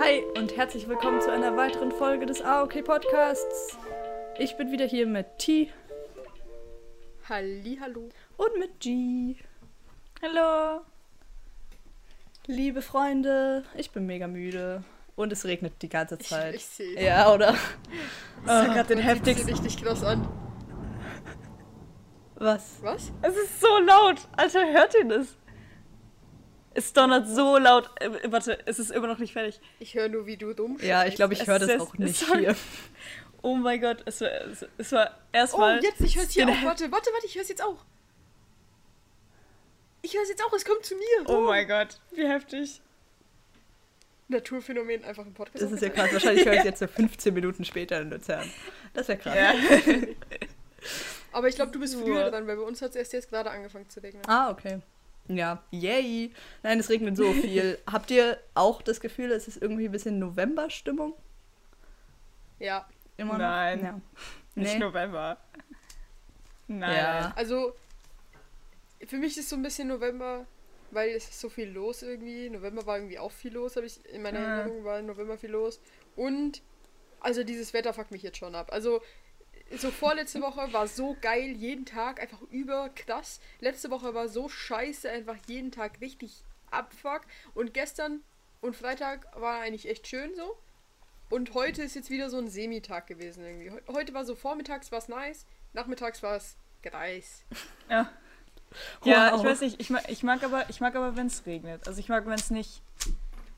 Hi und herzlich willkommen zu einer weiteren Folge des AOK Podcasts. Ich bin wieder hier mit T hallo. und mit G. Hallo. Liebe Freunde, ich bin mega müde und es regnet die ganze Ich, Zeit. ich sehe ja, oder? Ich hab grad den heftigsten. richtig krass an. Was? Was? Es ist so laut. Alter, hört ihr das? Es donnert so laut. Äh, warte, es ist immer noch nicht fertig. Ich höre nur, wie du dumm Ja, ich glaube, ich höre das ist- auch nicht sorry. hier. Oh mein Gott, es war, es, war Oh, erstmal. jetzt, ich höre es hier auch. Warte, warte, warte, ich höre es jetzt auch. Ich höre es jetzt auch, es kommt zu mir. Oh mein Gott, wie heftig. Naturphänomen einfach im Podcast. Das ist ja krass. Wahrscheinlich höre ich es jetzt so 15 Minuten später in Luzern. Das wäre krass. Ja. Aber ich glaube, du bist So. früher dran, weil bei uns hat es erst jetzt gerade angefangen zu regnen. Ah, okay. Ja, yay. Nein, es regnet so viel. Habt ihr auch das Gefühl, es ist irgendwie ein bisschen November-Stimmung? Ja, Immer noch? Nein. Ja. Nicht Nee. November. Nein. Ja. also für mich ist so ein bisschen November, weil es ist so viel los irgendwie. November war irgendwie auch viel los, habe ich in meiner Ja. Erinnerung war im November viel los. Und also dieses Wetter fuckt mich jetzt schon ab. Also so vorletzte Woche war so geil, jeden Tag einfach überkrass. Letzte Woche war so scheiße, einfach jeden Tag richtig abfuck. Und gestern und Freitag war eigentlich echt schön so. Und heute ist jetzt wieder so ein Semitag gewesen irgendwie. Heu- Heute war so vormittags war es nice, nachmittags war es greis. Ja. Ja, Wow. ich weiß nicht, ich mag, ich mag aber, ich mag aber, wenn es regnet. Also ich mag, wenn es nicht.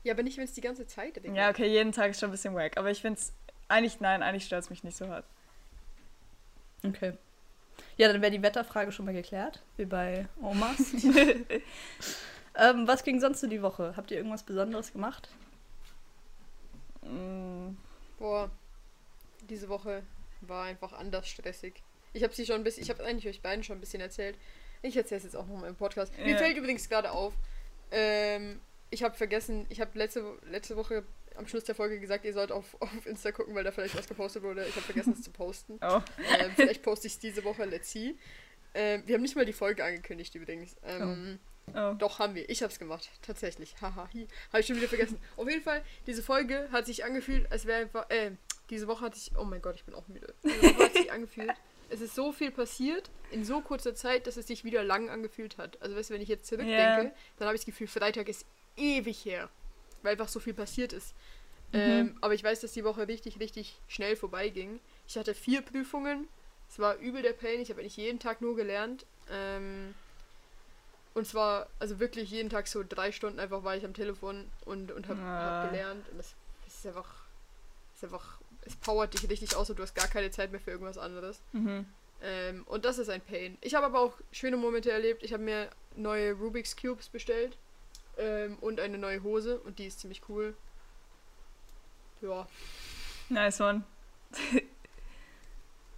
Ja, aber nicht, wenn es die ganze Zeit regnet. Ja, okay, jeden Tag ist schon ein bisschen wack. Aber ich finde es. Eigentlich, nein, eigentlich stört es mich nicht so hart. Okay. Ja, dann wäre die Wetterfrage schon mal geklärt, wie bei Omas. ähm, was ging sonst so die Woche? Habt ihr irgendwas Besonderes gemacht? Mm, Boah, diese Woche war einfach anders stressig. Ich habe sie schon ein bisschen, ich habe eigentlich euch beiden schon ein bisschen erzählt. Ich erzähle es jetzt auch nochmal im Podcast. Mir Ja. fällt übrigens gerade auf, ähm, ich habe vergessen, ich habe letzte, letzte Woche am Schluss der Folge gesagt, ihr sollt auf, auf Insta gucken, weil da vielleicht was gepostet wurde. Ich habe vergessen, es zu posten. Oh. Ähm, vielleicht poste ich es diese Woche, let's see. Ähm, wir haben nicht mal die Folge angekündigt übrigens. Ähm, Oh. Doch, haben wir. Ich hab's gemacht. Tatsächlich. Haha. Habe ich schon wieder vergessen. Auf jeden Fall, diese Folge hat sich angefühlt, als wäre einfach. Äh, diese Woche hatte ich. Oh mein Gott, ich bin auch müde. Diese Woche hat sich angefühlt. Es ist so viel passiert in so kurzer Zeit, dass es sich wieder lang angefühlt hat. Also, weißt du, wenn ich jetzt zurückdenke, Ja. dann habe ich das Gefühl, Freitag ist ewig her. Weil einfach so viel passiert ist. Mhm. Ähm, aber ich weiß, dass die Woche richtig, richtig schnell vorbeiging. Ich hatte vier Prüfungen. Es war übel der Pain. Ich habe eigentlich jeden Tag nur gelernt. Ähm, und zwar, also wirklich jeden Tag so drei Stunden einfach war ich am Telefon und, und habe Ah. hab gelernt. Und das, das ist einfach, ist einfach, es powert dich richtig aus und du hast gar keine Zeit mehr für irgendwas anderes. Mhm. Ähm, und das ist ein Pain. Ich habe aber auch schöne Momente erlebt. Ich habe mir neue Rubik's Cubes bestellt ähm, und eine neue Hose und die ist ziemlich cool. Ja, Nice one.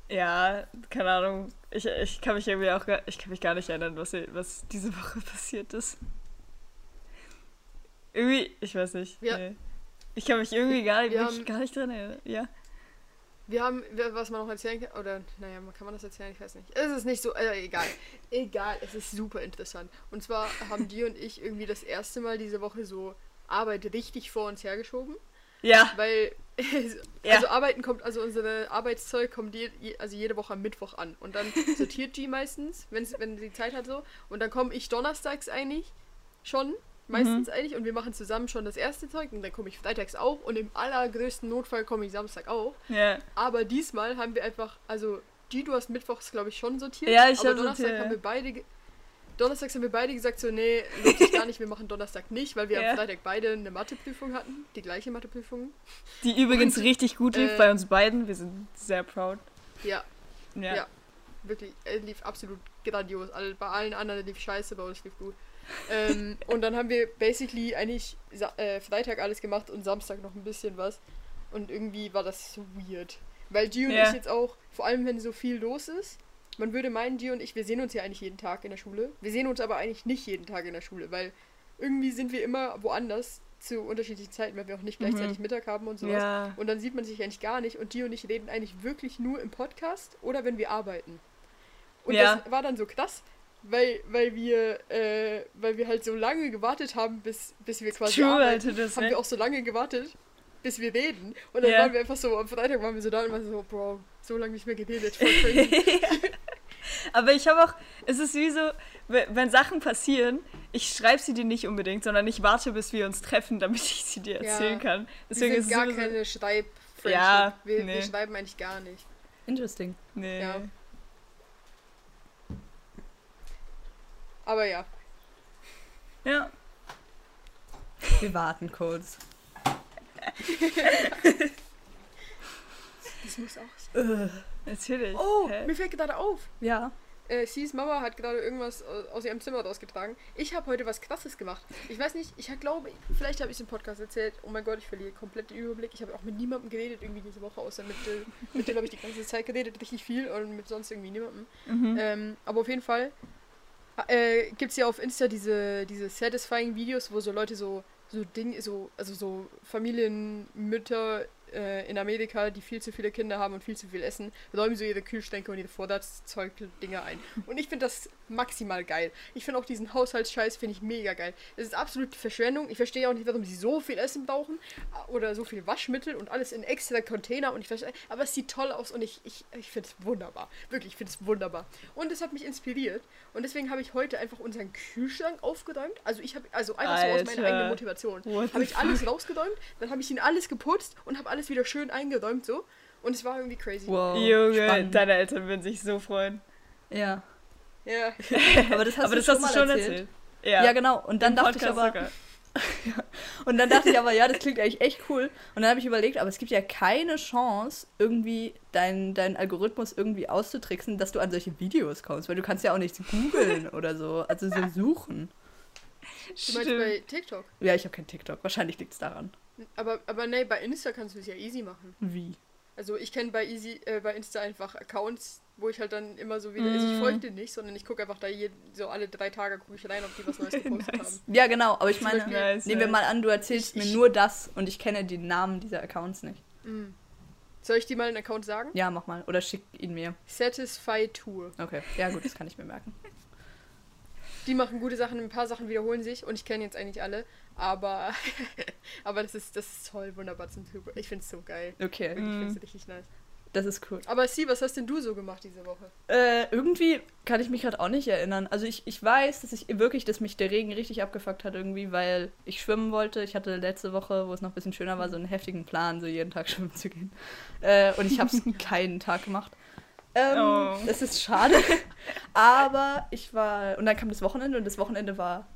ja, keine Ahnung. Ich, ich kann mich irgendwie auch gar, ich kann mich gar nicht erinnern, was, was diese Woche passiert ist. Irgendwie, ich weiß nicht. Ja. Nee. Ich kann mich irgendwie gar, haben- gar nicht dran erinnern. Ja. Wir haben, was man noch erzählen kann, oder, naja, man- kann man das erzählen? Ich weiß nicht. Es ist nicht so, äh, egal. Egal, es ist super interessant. Und zwar haben die und ich irgendwie das erste Mal diese Woche so Arbeit richtig vor uns hergeschoben, Ja. weil, Ja. also Arbeiten kommt, also unsere Arbeitszeug kommt je, also jede Woche am Mittwoch an. Und dann sortiert G meistens, wenn's, wenn sie Zeit hat so. Und dann komme ich donnerstags eigentlich schon, meistens eigentlich, und wir machen zusammen schon das erste Zeug. Und dann komme ich freitags auch. Und im allergrößten Notfall komme ich Samstag auch. Ja. Aber diesmal haben wir einfach, also G, du hast mittwochs, glaube ich, schon sortiert. Ja, ich aber hab Donnerstag sortiert, haben wir beide. Donnerstags haben wir beide gesagt, so, nee, lohnt sich gar nicht, wir machen Donnerstag nicht, weil wir Ja. am Freitag beide eine Matheprüfung hatten. Die gleiche Matheprüfung. Die übrigens Und, richtig gut lief äh, bei uns beiden. Wir sind sehr proud. Ja, Ja. Ja. wirklich, es lief absolut grandios. Bei allen anderen lief scheiße, bei uns lief gut. Ähm, und dann haben wir basically eigentlich Sa äh, Freitag alles gemacht und Samstag noch ein bisschen was. Und irgendwie war das so weird. Weil G und Ja. ich jetzt auch, vor allem wenn so viel los ist, man würde meinen, G und ich, wir sehen uns ja eigentlich jeden Tag in der Schule. Wir sehen uns aber eigentlich nicht jeden Tag in der Schule, weil irgendwie sind wir immer woanders zu unterschiedlichen Zeiten, weil wir auch nicht gleichzeitig Mittag haben und sowas. Ja. Und dann sieht man sich eigentlich gar nicht. Und die und ich reden eigentlich wirklich nur im Podcast oder wenn wir arbeiten. Und Ja. das war dann so krass, weil, weil wir, äh, weil wir halt so lange gewartet haben, bis, bis wir quasi True, arbeiten, Alter, das, haben wir auch so lange gewartet, bis wir reden. Und dann Ja. waren wir einfach so, am Freitag waren wir so da und waren so, Bro, so lange nicht mehr geredet, voll crazy. Aber ich habe auch, es ist wie so, we- wenn Sachen passieren, ich schreibe sie dir nicht unbedingt, sondern ich warte, bis wir uns treffen, damit ich sie dir Ja. erzählen kann. wir Deswegen sind ist gar es sowieso- keine schreib Ja, wir, wir nee. schreiben eigentlich gar nicht. Interesting. Nee. Ja. Aber ja. ja. Wir warten kurz. Das muss auch sein. Natürlich. Oh, Hä? mir fällt gerade auf. Ja. Äh, Sis Mama hat gerade irgendwas aus- ihrem Zimmer rausgetragen. Ich habe heute was Krasses gemacht. Ich weiß nicht, ich glaube, vielleicht habe ich es im Podcast erzählt. Oh mein Gott, ich verliere komplett den Überblick. Ich habe auch mit niemandem geredet irgendwie diese Woche, außer mit Jill. Mit Jill habe ich die ganze Zeit geredet, richtig viel und mit sonst irgendwie niemandem. Mhm. Ähm, aber auf jeden Fall äh, gibt es ja auf Insta diese, diese satisfying Videos, wo so Leute so, so Ding, so, also so Familienmütter äh, in Amerika, die viel zu viele Kinder haben und viel zu viel essen, räumen so ihre Kühlschränke und ihre Vorratszeug-Dinger ein. Und ich finde das maximal geil. Ich finde auch diesen Haushaltsscheiß finde ich mega geil. Es ist absolute Verschwendung. Ich verstehe auch nicht, warum sie so viel Essen brauchen äh, oder so viel Waschmittel und alles in extra Container und ich verstehe, aber es sieht toll aus und ich, ich, ich finde es wunderbar. Wirklich, ich finde es wunderbar. Und es hat mich inspiriert und deswegen habe ich heute einfach unseren Kühlschrank aufgeräumt. Also ich habe, also einfach so aus meiner Alter. eigenen Motivation. Habe ich alles rausgeräumt, dann habe ich ihn alles geputzt und habe alles wieder schön eingeräumt so. Und es war irgendwie crazy. Wow. Junge, spannend. deine Eltern würden sich so freuen. Ja. Ja. Aber das hast aber du das schon hast du mal schon erzählt. erzählt. Ja. genau. Und dann Im dachte ich Podcast aber, sogar. und dann dachte ich aber, ja, das klingt eigentlich echt cool. Und dann habe ich überlegt, aber es gibt ja keine Chance, irgendwie deinen dein Algorithmus irgendwie auszutricksen, dass du an solche Videos kommst, weil du kannst ja auch nichts googeln oder so, also so suchen. Du meinst bei TikTok? Ja, ich habe kein TikTok. Wahrscheinlich liegt es daran. Aber, aber nee, bei Insta kannst du es ja easy machen. Wie? Also ich kenne bei Easy, äh, bei Insta einfach Accounts, wo ich halt dann immer so wieder, also ich Mhm. folge denen nicht, sondern ich gucke einfach da jeden, so alle drei Tage gucke ich rein, ob die was Neues gepostet Nice. haben. Ja, genau. Aber ich Zum meine, Beispiel- Nice, nehmen wir mal an, du erzählst Ich- mir nur das und ich kenne die Namen dieser Accounts nicht. Mhm. Soll ich dir mal einen Account sagen? Ja, mach mal. Oder schick ihn mir. Satisfy Tour. Okay. Ja, gut, das kann ich mir merken. Die machen gute Sachen, ein paar Sachen wiederholen sich und ich kenne jetzt eigentlich alle, aber aber das ist das ist toll, wunderbar zum Zuber. Ich finde es so geil. Okay, Ich Mhm. finde es richtig nice. Das ist cool. Aber Sie, was hast denn du so gemacht diese Woche? Äh, irgendwie kann ich mich gerade auch nicht erinnern. Also ich, ich weiß, dass ich wirklich, dass mich der Regen richtig abgefuckt hat irgendwie, weil ich schwimmen wollte. Ich hatte letzte Woche, wo es noch ein bisschen schöner war, so einen heftigen Plan, so jeden Tag schwimmen zu gehen. Äh, und ich habe es keinen Tag gemacht. Ähm, Oh. Das ist schade. Aber ich war, und dann kam das Wochenende und das Wochenende war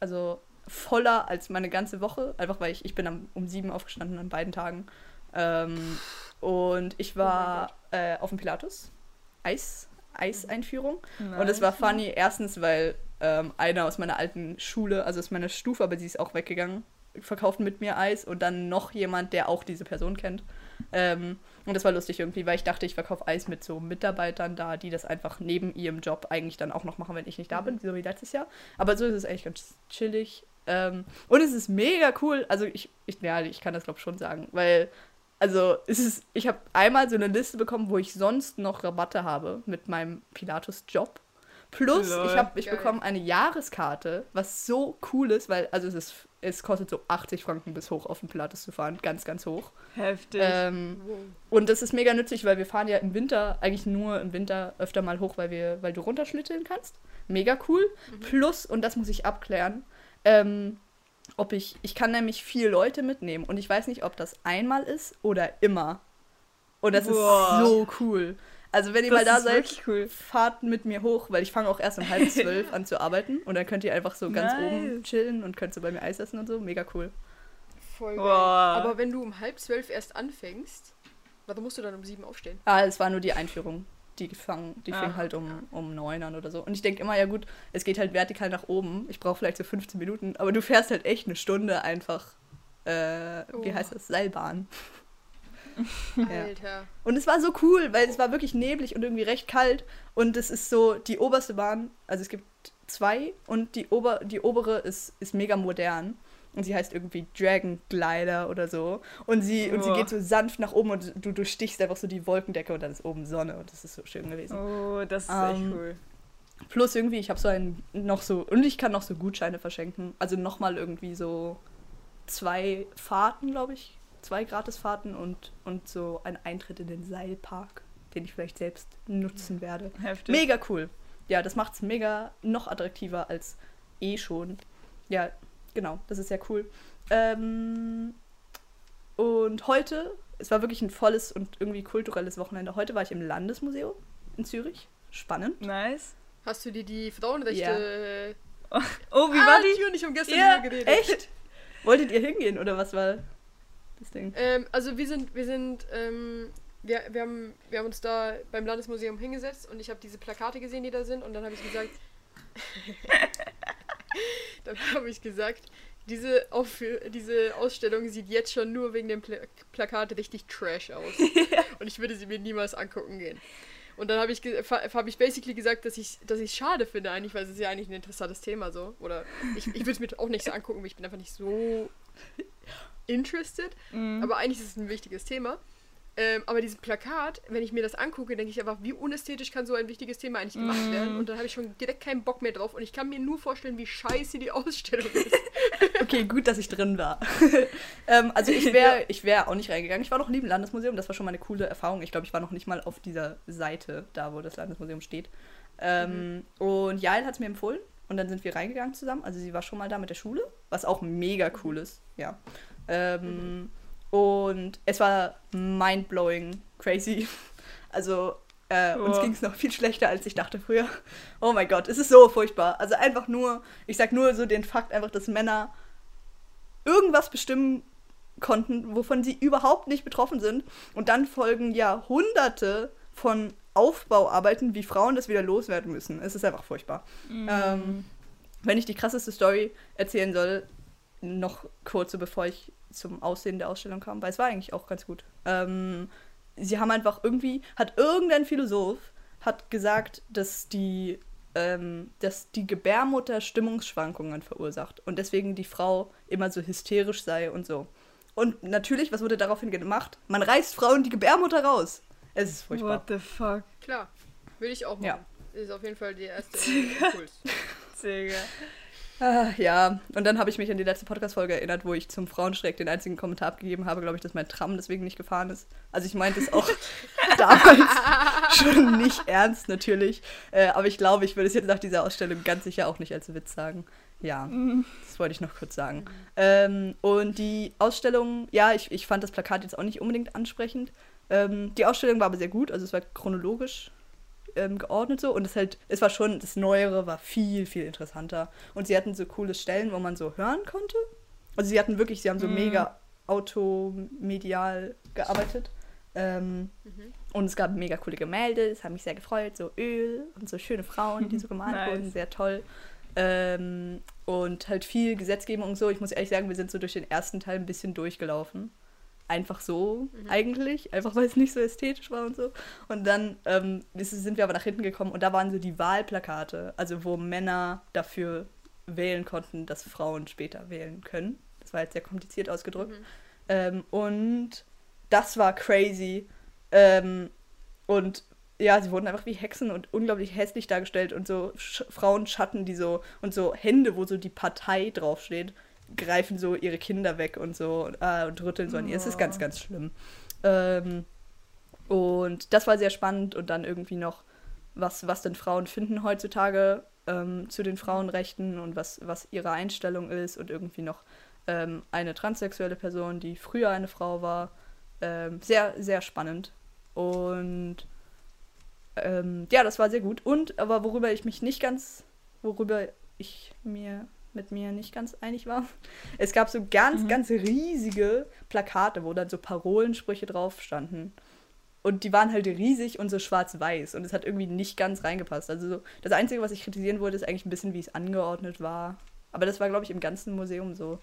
also voller als meine ganze Woche, einfach weil ich, ich bin am, um sieben aufgestanden an beiden Tagen. Ähm, und ich war äh, auf dem Pilatus. Eis, Eiseinführung. Und es war funny, erstens, weil ähm, einer aus meiner alten Schule, also aus meiner Stufe, aber sie ist auch weggegangen, verkauft mit mir Eis und dann noch jemand, der auch diese Person kennt. Ähm, und das war lustig irgendwie, weil ich dachte, ich verkaufe Eis mit so Mitarbeitern da, die das einfach neben ihrem Job eigentlich dann auch noch machen, wenn ich nicht da bin, so wie letztes Jahr. Aber so ist es eigentlich ganz chillig. Ähm, und es ist mega cool. Also ich, ich, ja, ich kann das glaube ich schon sagen, weil also es ist, ich habe einmal so eine Liste bekommen, wo ich sonst noch Rabatte habe mit meinem Pilatus-Job. Plus, Lol. ich habe ich Geil. bekomme eine Jahreskarte, was so cool ist, weil also es ist, es kostet so 80 Franken bis hoch auf den Pilatus zu fahren, ganz ganz hoch. Heftig. Ähm, Wow. und das ist mega nützlich, weil wir fahren ja im Winter, eigentlich nur im Winter öfter mal hoch, weil, wir, weil du runterschlitteln kannst. Mega cool. Plus, und das muss ich abklären, ähm, ob ich, ich kann nämlich vier Leute mitnehmen und ich weiß nicht, ob das einmal ist oder immer. Und das Boah. ist so cool. Also wenn ihr das mal da seid, cool. fahrt mit mir hoch, weil ich fange auch erst um halb zwölf an zu arbeiten und dann könnt ihr einfach so ganz Nice. oben chillen und könnt so bei mir Eis essen und so. Mega cool. Voll geil. Boah. Aber wenn du um halb zwölf erst anfängst, warte, musst du dann um sieben aufstehen? Ah, es war nur die Einführung. Die, fang, die Ah, halt um, um neun an oder so. Und ich denke immer, ja gut, es geht halt vertikal nach oben. Ich brauche vielleicht so 15 Minuten, aber du fährst halt echt eine Stunde einfach, äh, wie Oh. heißt das, Seilbahn. Ja. Alter. Und es war so cool, weil es war wirklich neblig und irgendwie recht kalt. Und es ist so, die oberste Bahn, also es gibt zwei und die, Ober, die obere ist, ist mega modern. Und sie heißt irgendwie Dragon Glider oder so. Und sie, und sie Boah. geht so sanft nach oben und du, du stichst einfach so die Wolkendecke und dann ist oben Sonne und das ist so schön gewesen. Oh, das ist echt Ähm, cool. Plus irgendwie, ich habe so ein noch so, und ich kann noch so Gutscheine verschenken. Also nochmal irgendwie so zwei Fahrten, glaube ich. Zwei Gratisfahrten und, und so ein Eintritt in den Seilpark, den ich vielleicht selbst nutzen werde. Heftig. Mega cool. Ja, das macht es mega noch attraktiver als eh schon. Ja, genau, das ist sehr cool. Ähm, und heute, es war wirklich ein volles und irgendwie kulturelles Wochenende. Heute war ich im Landesmuseum in Zürich. Spannend. Nice. Hast du dir die Frauenrechte. Oh, wie ah, war die? Natürlich, um gestern Ja, drüber geredet. echt? Wolltet ihr hingehen oder was war das Ding? Ähm, also wir sind, wir sind, ähm, wir, wir, haben, wir haben uns da beim Landesmuseum hingesetzt und ich habe diese Plakate gesehen, die da sind und dann habe ich gesagt, dann habe ich gesagt, diese, Auf diese Ausstellung sieht jetzt schon nur wegen dem Pla Plakat richtig trash aus. Und ich würde sie mir niemals angucken gehen. Und dann habe ich, hab ich basically gesagt, dass ich dass ich schade finde eigentlich, weil es ist ja eigentlich ein interessantes Thema so. Oder ich, ich würde es mir auch nicht so angucken, weil ich bin einfach nicht so interested. Mhm. Aber eigentlich ist es ein wichtiges Thema. Ähm, aber dieses Plakat, wenn ich mir das angucke, denke ich einfach, wie unästhetisch kann so ein wichtiges Thema eigentlich gemacht Mhm. werden? Und dann habe ich schon direkt keinen Bock mehr drauf. Und ich kann mir nur vorstellen, wie scheiße die Ausstellung ist. Okay, gut, dass ich drin war. ähm, also ich wäre ich wär auch nicht reingegangen. Ich war noch nie im Landesmuseum, das war schon mal eine coole Erfahrung. Ich glaube, ich war noch nicht mal auf dieser Seite, da wo das Landesmuseum steht. Ähm, Und Jael hat es mir empfohlen und dann sind wir reingegangen zusammen. Also sie war schon mal da mit der Schule, was auch mega cool ist. Ja. Ähm, Und es war mind-blowing, crazy. Also äh, uns Boah. ging es noch viel schlechter, als ich dachte früher. Oh mein Gott, es ist so furchtbar. Also einfach nur, ich sag nur so den Fakt einfach, dass Männer irgendwas bestimmen konnten, wovon sie überhaupt nicht betroffen sind. Und dann folgen Jahrhunderte von Aufbauarbeiten, wie Frauen das wieder loswerden müssen. Es ist einfach furchtbar. Ähm, wenn ich die krasseste Story erzählen soll, noch kurz, bevor ich zum Aussehen der Ausstellung kam, weil es war eigentlich auch ganz gut. Ähm, sie haben einfach irgendwie, hat irgendein Philosoph hat gesagt, dass die, ähm, dass die Gebärmutter Stimmungsschwankungen verursacht und deswegen die Frau immer so hysterisch sei und so. Und natürlich, was wurde daraufhin gemacht? Man reißt Frauen die Gebärmutter raus. Es ist furchtbar. What the fuck, Klar, würde ich auch machen. Ja. Ist auf jeden Fall der erste Impuls. Digga. Ah, ja, und dann habe ich mich an die letzte Podcast-Folge erinnert, wo ich zum Frauenstreck den einzigen Kommentar abgegeben habe, glaube ich, dass mein Tram deswegen nicht gefahren ist. Also ich meinte es auch damals schon nicht ernst, natürlich. Äh, aber ich glaube, ich würde es jetzt nach dieser Ausstellung ganz sicher auch nicht als Witz sagen. Ja, das wollte ich noch kurz sagen. Ähm, und die Ausstellung, ja, ich, ich fand das Plakat jetzt auch nicht unbedingt ansprechend. Ähm, die Ausstellung war aber sehr gut, also es war chronologisch ähm, geordnet so und es halt, es war schon, das Neuere war viel, viel interessanter. Und sie hatten so coole Stellen, wo man so hören konnte. Also sie hatten wirklich, sie haben so Mhm. mega automedial gearbeitet. Ähm, Mhm. Und es gab mega coole Gemälde, das hat mich sehr gefreut, so Öl und so schöne Frauen, die so gemalt Nice. wurden, sehr toll. Ähm, und halt viel Gesetzgebung und so. Ich muss ehrlich sagen, wir sind so durch den ersten Teil ein bisschen durchgelaufen. Einfach so, Mhm. eigentlich. Einfach weil es nicht so ästhetisch war und so. Und dann ähm, ist- sind wir aber nach hinten gekommen und da waren so die Wahlplakate, also wo Männer dafür wählen konnten, dass Frauen später wählen können. Das war jetzt sehr kompliziert ausgedrückt. Mhm. Ähm, und das war crazy. Ähm, und ja, sie wurden einfach wie Hexen und unglaublich hässlich dargestellt und so Sch Frauenschatten, die so und so Hände, wo so die Partei draufsteht, greifen so ihre Kinder weg und so und, äh, und rütteln so an ihr. Es ist ganz, Oh. ganz schlimm. Ähm, und das war sehr spannend und dann irgendwie noch, was, was denn Frauen finden heutzutage ähm, zu den Frauenrechten und was, was ihre Einstellung ist und irgendwie noch ähm, eine transsexuelle Person, die früher eine Frau war. Ähm, sehr, sehr spannend. Und ähm, ja, das war sehr gut. Und aber worüber ich mich nicht ganz, worüber ich mir mit mir nicht ganz einig war, es gab so ganz, Mhm. ganz riesige Plakate, wo dann so Parolensprüche drauf standen. Und die waren halt riesig und so schwarz-weiß. Und es hat irgendwie nicht ganz reingepasst. Also so, das Einzige, was ich kritisieren wollte, ist eigentlich ein bisschen, wie es angeordnet war. Aber das war, glaube ich, im ganzen Museum so.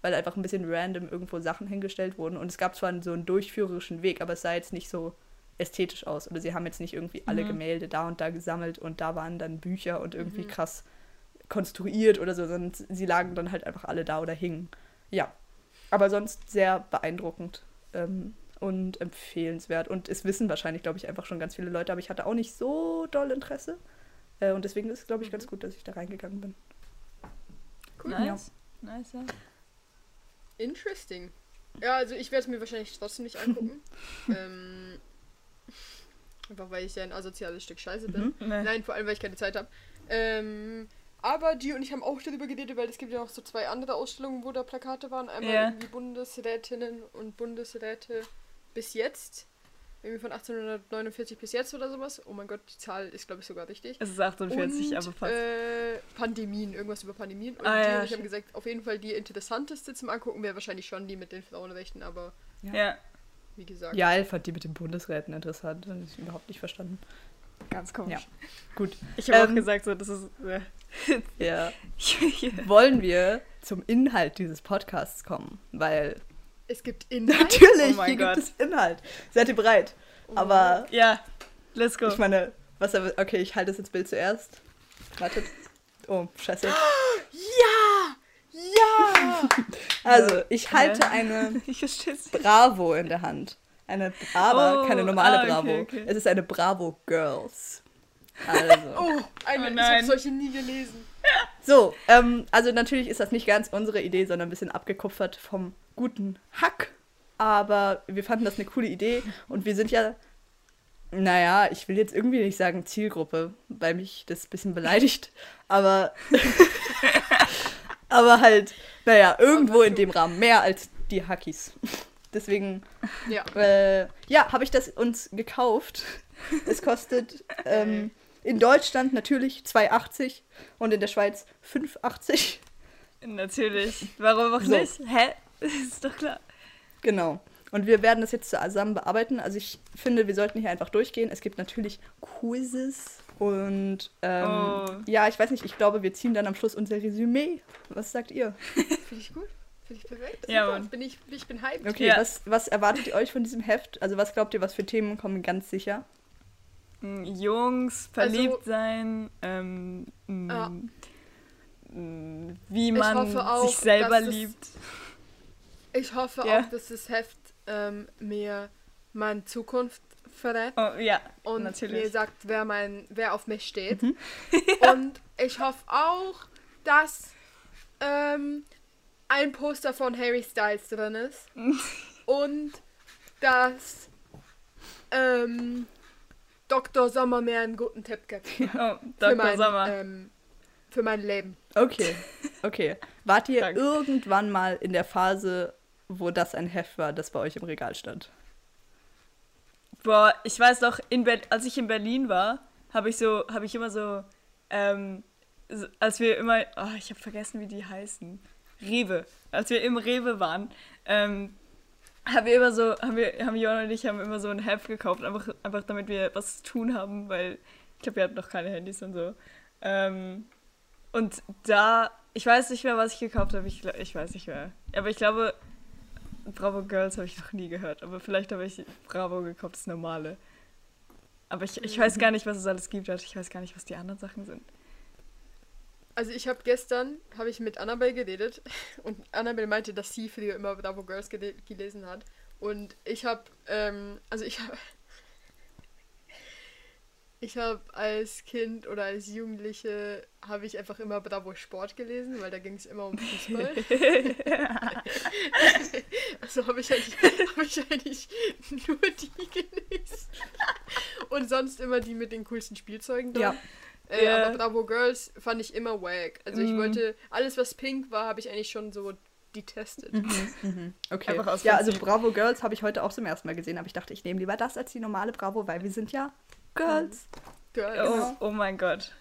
Weil einfach ein bisschen random irgendwo Sachen hingestellt wurden. Und es gab zwar so einen durchführerischen Weg, aber es sah jetzt nicht so ästhetisch aus. Oder sie haben jetzt nicht irgendwie alle Mhm. Gemälde da und da gesammelt und da waren dann Bücher und irgendwie Mhm. krass konstruiert oder so, sondern sie lagen dann halt einfach alle da oder hingen. Ja. Aber sonst sehr beeindruckend ähm, und empfehlenswert. Und es wissen wahrscheinlich, glaube ich, einfach schon ganz viele Leute, aber ich hatte auch nicht so doll Interesse. Äh, und deswegen ist es, glaube ich, ganz gut, dass ich da reingegangen bin. Cool. Nice. Nice, ja. Interesting. Ja, also ich werde es mir wahrscheinlich trotzdem nicht angucken. ähm, einfach weil ich ja ein asoziales Stück Scheiße bin. Mhm. Nee. Nein, vor allem weil ich keine Zeit habe. Ähm, aber die und ich haben auch darüber geredet, weil es gibt ja noch so zwei andere Ausstellungen, wo da Plakate waren. Einmal Ja. irgendwie Bundesrätinnen und Bundesräte bis jetzt. Irgendwie von 1849 bis jetzt oder sowas. Oh mein Gott, die Zahl ist, glaube ich, sogar richtig. Es ist 48, und, aber fast. Äh, Pandemien, irgendwas über Pandemien. Und Ah, die ja, und ich haben gesagt, auf jeden Fall die interessanteste zum Angucken wäre wahrscheinlich schon die mit den Frauenrechten, aber ja. wie gesagt. Ja, Elf hat die mit den Bundesräten interessant. Das ist überhaupt nicht verstanden. Ganz komisch. Ja. Gut. Ich habe Ähm, auch gesagt, so, das ist. Äh, Ja. Wollen wir zum Inhalt dieses Podcasts kommen? Weil Es gibt Inhalt. natürlich, Oh mein hier Gott. gibt es Inhalt. Seid ihr bereit? Aber ja, let's go. ich meine, was er- okay, ich halte das ins Bild zuerst. Wartet. Oh, scheiße. Ja! Ja! Also, ich halte eine ich. Bravo in der Hand. Eine aber Oh, keine normale ah, okay, Bravo. okay. Es ist eine Bravo Girls. Also. Oh, eine, Oh ich nein. habe solche nie gelesen. So, ähm, also natürlich ist das nicht ganz unsere Idee, sondern ein bisschen abgekupfert vom guten Hack. Aber wir fanden das eine coole Idee und wir sind ja, naja, ich will jetzt irgendwie nicht sagen Zielgruppe, weil mich das ein bisschen beleidigt, aber, aber halt, naja, irgendwo in dem Rahmen, mehr als die Hackies. Deswegen, Ja. äh, ja, habe ich das uns gekauft. Es kostet ähm, in Deutschland natürlich 2,80 und in der Schweiz 5,80. Natürlich. Warum auch So. nicht? Hä? ist doch klar. Genau. Und wir werden das jetzt zusammen bearbeiten. Also ich finde, wir sollten hier einfach durchgehen. Es gibt natürlich Quizzes und ähm, Oh. ja, ich weiß nicht, ich glaube, wir ziehen dann am Schluss unser Resümee. Was sagt ihr? Finde ich gut. Finde ich perfekt. Ja. Mann. Bin ich, ich bin hyped. Okay, Ja. was, was erwartet ihr euch von diesem Heft? Also was glaubt ihr, was für Themen kommen ganz sicher? Mm, Jungs, verliebt sein, ähm, mm, Ja. mm, wie man auch, sich selber dass es- liebt. Ich hoffe Ja. auch, dass das Heft ähm, mir meine Zukunft verrät Oh, ja, und natürlich. mir sagt, wer, mein, wer auf mich steht. Mhm. Und ich hoffe auch, dass ähm, ein Poster von Harry Styles drin ist. und dass ähm, Dr. Sommer mir einen guten Tipp gibt. Oh, für, Dr. mein, Sommer. ähm, für mein Leben. Okay, okay. Wart ihr Danke. irgendwann mal in der Phase, wo das ein Heft war, das bei euch im Regal stand? Boah, ich weiß noch, als ich in Berlin war, habe ich so, habe ich immer so, ähm, als wir immer, oh, ich habe vergessen, wie die heißen. Rewe. Als wir im Rewe waren, ähm, haben wir immer so, haben wir, haben Johann und ich haben immer so ein Heft gekauft, einfach, einfach damit wir was zu tun haben, weil ich glaube, wir hatten noch keine Handys und so. Ähm, und da, ich weiß nicht mehr, was ich gekauft habe, ich, ich weiß nicht mehr. Aber ich glaube, Bravo Girls habe ich noch nie gehört, aber vielleicht habe ich Bravo gekauft, das normale. Aber ich, ich weiß gar nicht, was es alles gibt, also ich weiß gar nicht, was die anderen Sachen sind. Also ich habe gestern, habe ich mit Annabelle geredet und Annabelle meinte, dass sie früher immer Bravo Girls gele gelesen hat. Und ich habe, ähm, also ich habe, ich habe als Kind oder als Jugendliche, habe ich einfach immer Bravo Sport gelesen, weil da ging es immer um Fußball. also habe ich, eigentlich- hab ich eigentlich nur die gelesen. Und sonst immer die mit den coolsten Spielzeugen drin. Ja. Äh, Ja. Aber Bravo Girls fand ich immer wack. Also ich Mhm. wollte, alles was pink war, habe ich eigentlich schon so detestet. Mhm, Okay. Einfach aus ja, also. Bravo Girls habe ich heute auch zum ersten Mal gesehen, aber ich dachte, ich nehme lieber das als die normale Bravo, weil wir sind ja Girls. Girls. Oh, oh mein Gott.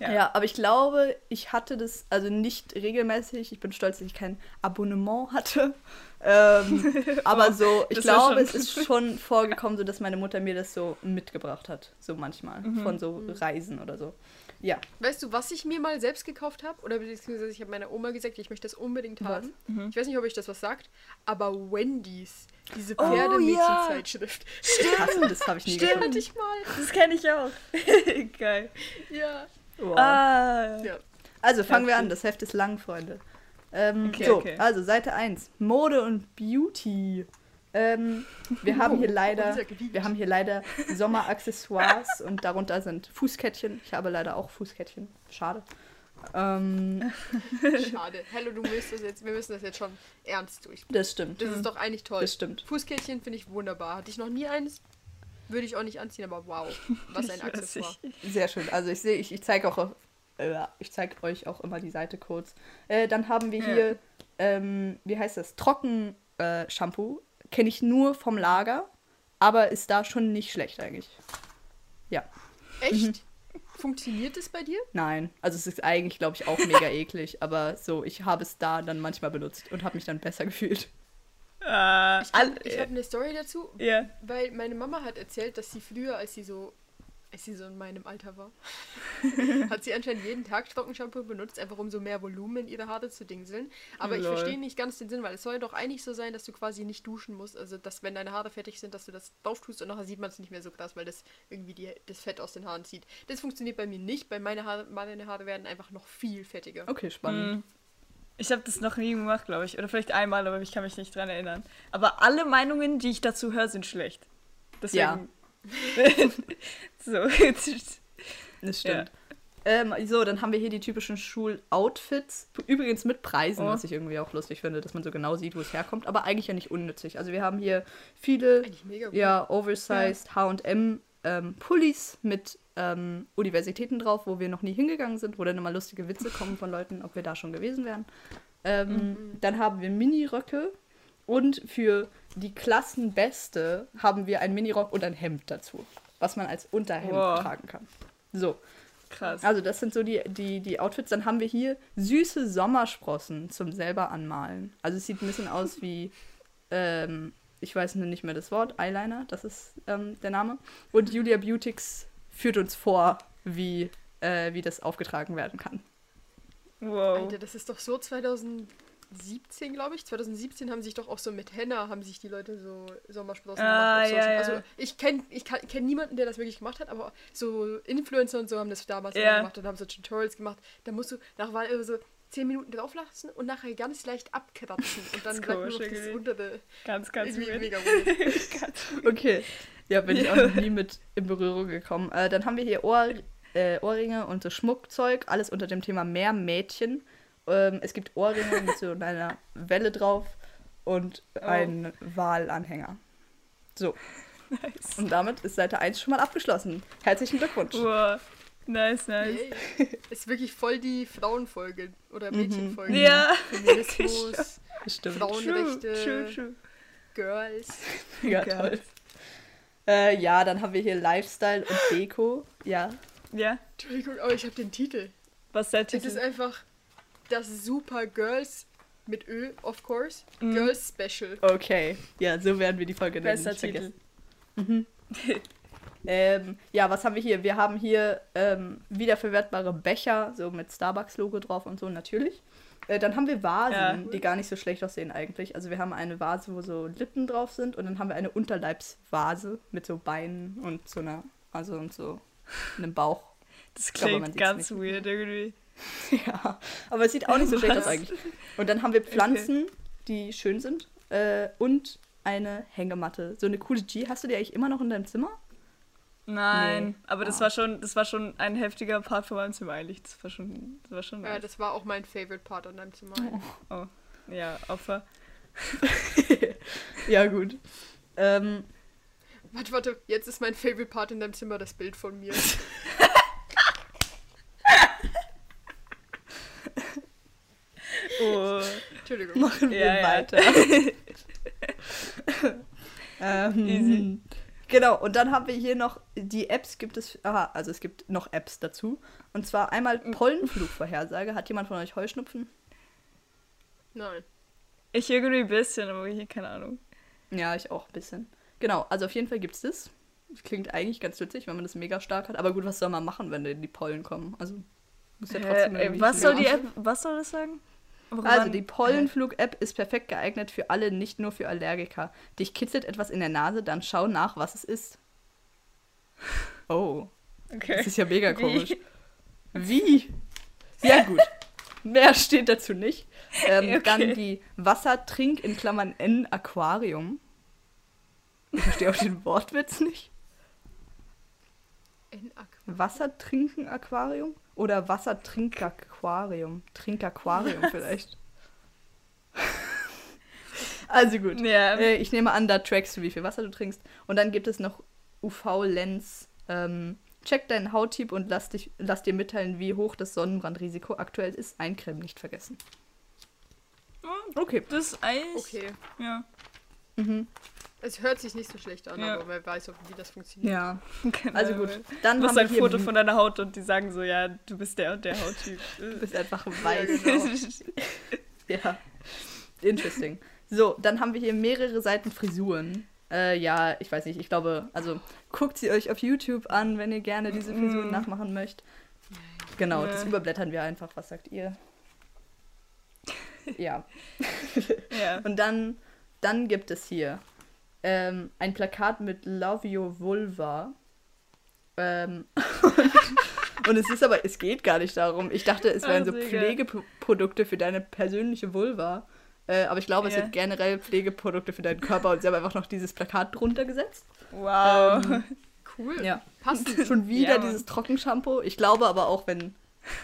Ja. Ja. aber ich glaube, ich hatte das also nicht regelmäßig. Ich bin stolz, dass ich kein Abonnement hatte. Ähm, aber so, ich das glaube, es ist schon vorgekommen, so dass meine Mutter mir das so mitgebracht hat. So manchmal. Mhm. Von so Reisen oder so. Ja. Weißt du, was ich mir mal selbst gekauft habe? Oder beziehungsweise ich habe meiner Oma gesagt, ich möchte das unbedingt haben. Mhm. Ich weiß nicht, ob euch das was sagt, aber Wendy's, diese Oh, Pferdemädchenzeitschrift. Krass, das habe ich nie Stimmt. gefunden. hatte ich mal. Das kenne ich auch. Geil. Ja. Wow. Ah. ja. Also fangen wir an, das Heft ist lang, Freunde. Ähm, Okay, so, okay. also Seite 1. Mode und Beauty. Ähm, wir haben hier Oh, leider, wir haben hier leider Sommeraccessoires und darunter sind Fußkettchen. Ich habe leider auch Fußkettchen. Schade. Ähm, Schade. Hello, du müsst das jetzt, wir müssen das jetzt schon ernst durch. das stimmt. Das ist doch eigentlich toll. Das stimmt. Fußkettchen finde ich wunderbar. Hatte ich noch nie eines. Würde ich auch nicht anziehen, aber wow. Was ein Accessoire. Sehr schön. Also ich sehe, ich, ich zeige auch, äh, ich zeige euch auch immer die Seite kurz. Äh, dann haben wir Ja. hier, ähm, wie heißt das? Trocken-Shampoo. Kenne ich nur vom Lager, aber ist da schon nicht schlecht eigentlich. Ja. Echt? Mhm. Funktioniert das bei dir? Nein. Also es ist eigentlich, glaube ich, auch mega eklig, aber so, ich habe es da dann manchmal benutzt und habe mich dann besser gefühlt. Äh, Ich, habe eine Story dazu, ja. weil meine Mama hat erzählt, dass sie früher, als sie so, als sie so in meinem Alter war, hat sie anscheinend jeden Tag Trockenshampoo benutzt, einfach um so mehr Volumen in ihre Haare zu dingseln. Aber ich Lol. verstehe nicht ganz den Sinn, weil es soll doch eigentlich so sein, dass du quasi nicht duschen musst. Also, dass wenn deine Haare fertig sind, dass du das drauf tust und nachher sieht man es nicht mehr so krass, weil das irgendwie die, das Fett aus den Haaren zieht. Das funktioniert bei mir nicht, weil meine Haare, meine Haare werden einfach noch viel fettiger. Okay, spannend. Hm. Ich habe das noch nie gemacht, glaube ich. Oder vielleicht einmal, aber ich kann mich nicht dran erinnern. Aber alle Meinungen, die ich dazu höre, sind schlecht. Deswegen. so. Das stimmt. Ähm, so, dann haben wir hier die typischen Schuloutfits. Übrigens mit Preisen, Oh. was ich irgendwie auch lustig finde, dass man so genau sieht, wo es herkommt, aber eigentlich ja nicht unnützig. Also wir haben hier viele ja, oversized H&M ähm, Pullis mit ähm, Universitäten drauf, wo wir noch nie hingegangen sind, wo dann immer lustige Witze kommen von Leuten, ob wir da schon gewesen wären. Ähm, Mhm. Dann haben wir Miniröcke und für die Klassenbeste haben wir einen Minirock und ein Hemd dazu, was man als Unterhemd Wow. tragen kann. So, Krass. also das sind so die, die, die Outfits. Dann haben wir hier süße Sommersprossen zum selber anmalen. Also es sieht ein bisschen aus wie, ähm, ich weiß nur nicht mehr das Wort, Eyeliner, das ist ähm, der Name. Und Julia Beautix führt uns vor, wie, äh, wie das aufgetragen werden kann. Wow. Alter, das ist doch so 2017, glaube ich. 2017 haben sich doch auch so mit Henna, haben sich die Leute so Sommersprossen Ah, gemacht. ja, Social- ja. Also ich kenne ich kenn niemanden, der das wirklich gemacht hat, aber so Influencer und so haben das damals Ja. gemacht und haben so Tutorials gemacht. Da musst du nach war immer so 10 Minuten drauf lassen und nachher ganz leicht abkratzen. Und dann bleibt nur noch das irgendwie. untere. Ganz, ganz weird. Okay. Ja, bin ich auch noch nie mit in Berührung gekommen. Äh, dann haben wir hier Ohr, äh, Ohrringe und so Schmuckzeug, alles unter dem Thema Meermädchen. Ähm, es gibt Ohrringe mit so einer Welle drauf und Oh. einen Wahlanhänger. So. Und damit ist Seite 1 schon mal abgeschlossen. Herzlichen Glückwunsch. Wow. Nice, nice. Yay. Ist wirklich voll die Frauenfolge oder Mädchenfolge. Mhm. Ja. Feminismus, Stimmt. Frauenrechte, True, true. Girls. Ja, Geil. toll. Äh, ja, dann haben wir hier Lifestyle und Deko. Ja. Ja. Entschuldigung, aber ich habe den Titel. Was ist der Es ist Titel? einfach das Super Girls mit Ö, of course. Mhm. Girls Special. Okay. Ja, so werden wir die Folge nennen. Vergessen. Titel. Ähm, ja, was haben wir hier? Wir haben hier ähm, wiederverwertbare Becher, so mit Starbucks-Logo drauf und so, natürlich. Äh, dann haben wir Vasen, Ja. die gar nicht so schlecht aussehen eigentlich. Also wir haben eine Vase, wo so Lippen drauf sind und dann haben wir eine Unterleibsvase mit so Beinen und so einer, also und so einem Bauch. Das glaube, man klingt sieht's ganz weird irgendwie. ja, aber es sieht auch nicht so schlecht aus eigentlich. Und dann haben wir Pflanzen, die schön sind äh, und eine Hängematte. So eine coole G. Hast du die eigentlich immer noch in deinem Zimmer? Nein, Nee. aber das Ah. war schon, das war schon ein heftiger Part von meinem Zimmer eigentlich. Das war schon, das war schon Ja, nice. das war auch mein Favorite Part an deinem Zimmer. Oh, ja, Opfer. Ja, gut. Ähm, Warte, warte, jetzt ist mein Favorite Part in deinem Zimmer das Bild von mir. Oh. Entschuldigung. machen wir Ja, ja. weiter. ähm, Easy. Genau, und dann haben wir hier noch die Apps gibt es, aha, also es gibt noch Apps dazu. Und zwar einmal Pollenflugvorhersage. Hat jemand von euch Heuschnupfen? Nein. Ich irgendwie ein bisschen, aber hier keine Ahnung. Ja, ich auch ein bisschen. Genau, also auf jeden Fall gibt es das. Das Klingt eigentlich ganz witzig, wenn man das mega stark hat. Aber gut, was soll man machen, wenn die Pollen kommen? Also muss ja trotzdem Äh, irgendwie was soll die ja. App, was soll das sagen? Woran- Also die Pollenflug-App ist perfekt geeignet für alle, nicht nur für Allergiker. Dich kitzelt etwas in der Nase, dann schau nach, was es ist. Oh, Okay. das ist ja mega Wie? komisch. Wie? Ja gut. Mehr steht dazu nicht. Ähm, Okay. Dann die Wassertrink in Klammern N Aquarium. Ich verstehe auch den Wortwitz nicht. In Aqu Wassertrinken-Aquarium? Oder Wassertrink-Aquarium? Trinkaquarium vielleicht. also gut. Ja. Äh, ich nehme an, da trackst du, wie viel Wasser du trinkst. Und dann gibt es noch UV-Lens. Ähm, check deinen Hauttyp und lass, dich, lass dir mitteilen, wie hoch das Sonnenbrandrisiko aktuell ist. Eincremen nicht vergessen. Okay. Das ist eigentlich. Okay. Ja. Mhm. Es hört sich nicht so schlecht an, Ja. aber wer weiß, wie das funktioniert. Ja. Genau. Also gut. Dann Du wir ein Foto von deiner Haut und die sagen so, ja, du bist der und der Hauttyp. Du bist einfach Ja, weiß. genau. Ja. Interesting. So, dann haben wir hier mehrere Seiten Frisuren. Äh, ja, ich weiß nicht, ich glaube, also guckt sie euch auf YouTube an, wenn ihr gerne diese Frisuren Mm. nachmachen möchtet. Genau, das überblättern wir einfach. Was sagt ihr? Ja. ja. Und dann, dann gibt es hier ähm, ein Plakat mit Love Your Vulva. Ähm, und es ist aber, es geht gar nicht darum. Ich dachte, es wären so Oh, Digga. Pflegeprodukte für deine persönliche Vulva. Äh, aber ich glaube, es Ja. sind generell Pflegeprodukte für deinen Körper und sie haben einfach noch dieses Plakat drunter gesetzt. Wow. Ähm, Cool. ja. Passend. Schon wieder Ja, dieses Trockenshampoo. Ich glaube aber auch, wenn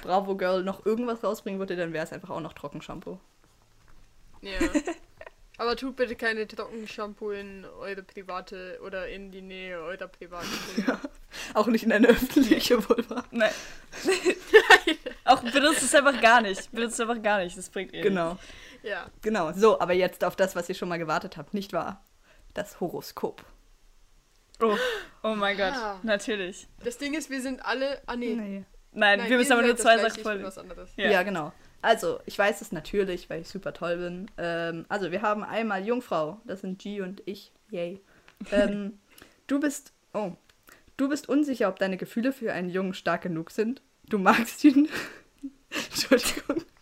Bravo Girl noch irgendwas rausbringen würde, dann wäre es einfach auch noch Trockenshampoo. Ja. Aber tut bitte keine Trockenshampoo in eure private oder in die Nähe eurer privaten Dinge. Auch nicht in eine öffentliche Vulva. Nein. Auch benutzt es einfach gar nicht. Benutzt es einfach gar nicht. Das bringt eh Genau. Ja. Genau, so, aber jetzt auf das, was ihr schon mal gewartet habt, nicht wahr? Das Horoskop. Oh. oh mein Gott. Ah. Natürlich. Das Ding ist, wir sind alle. Ah, nee. Nee. Nein, wir müssen aber nur seid zwei Sachen anderes. Ja. Ja. genau. Also, ich weiß es natürlich, weil ich super toll bin. Ähm, also, wir haben einmal Jungfrau, das sind G und ich. Yay. Ähm, du bist. Oh. Du bist unsicher, ob deine Gefühle für einen Jungen stark genug sind. Du magst ihn. Entschuldigung.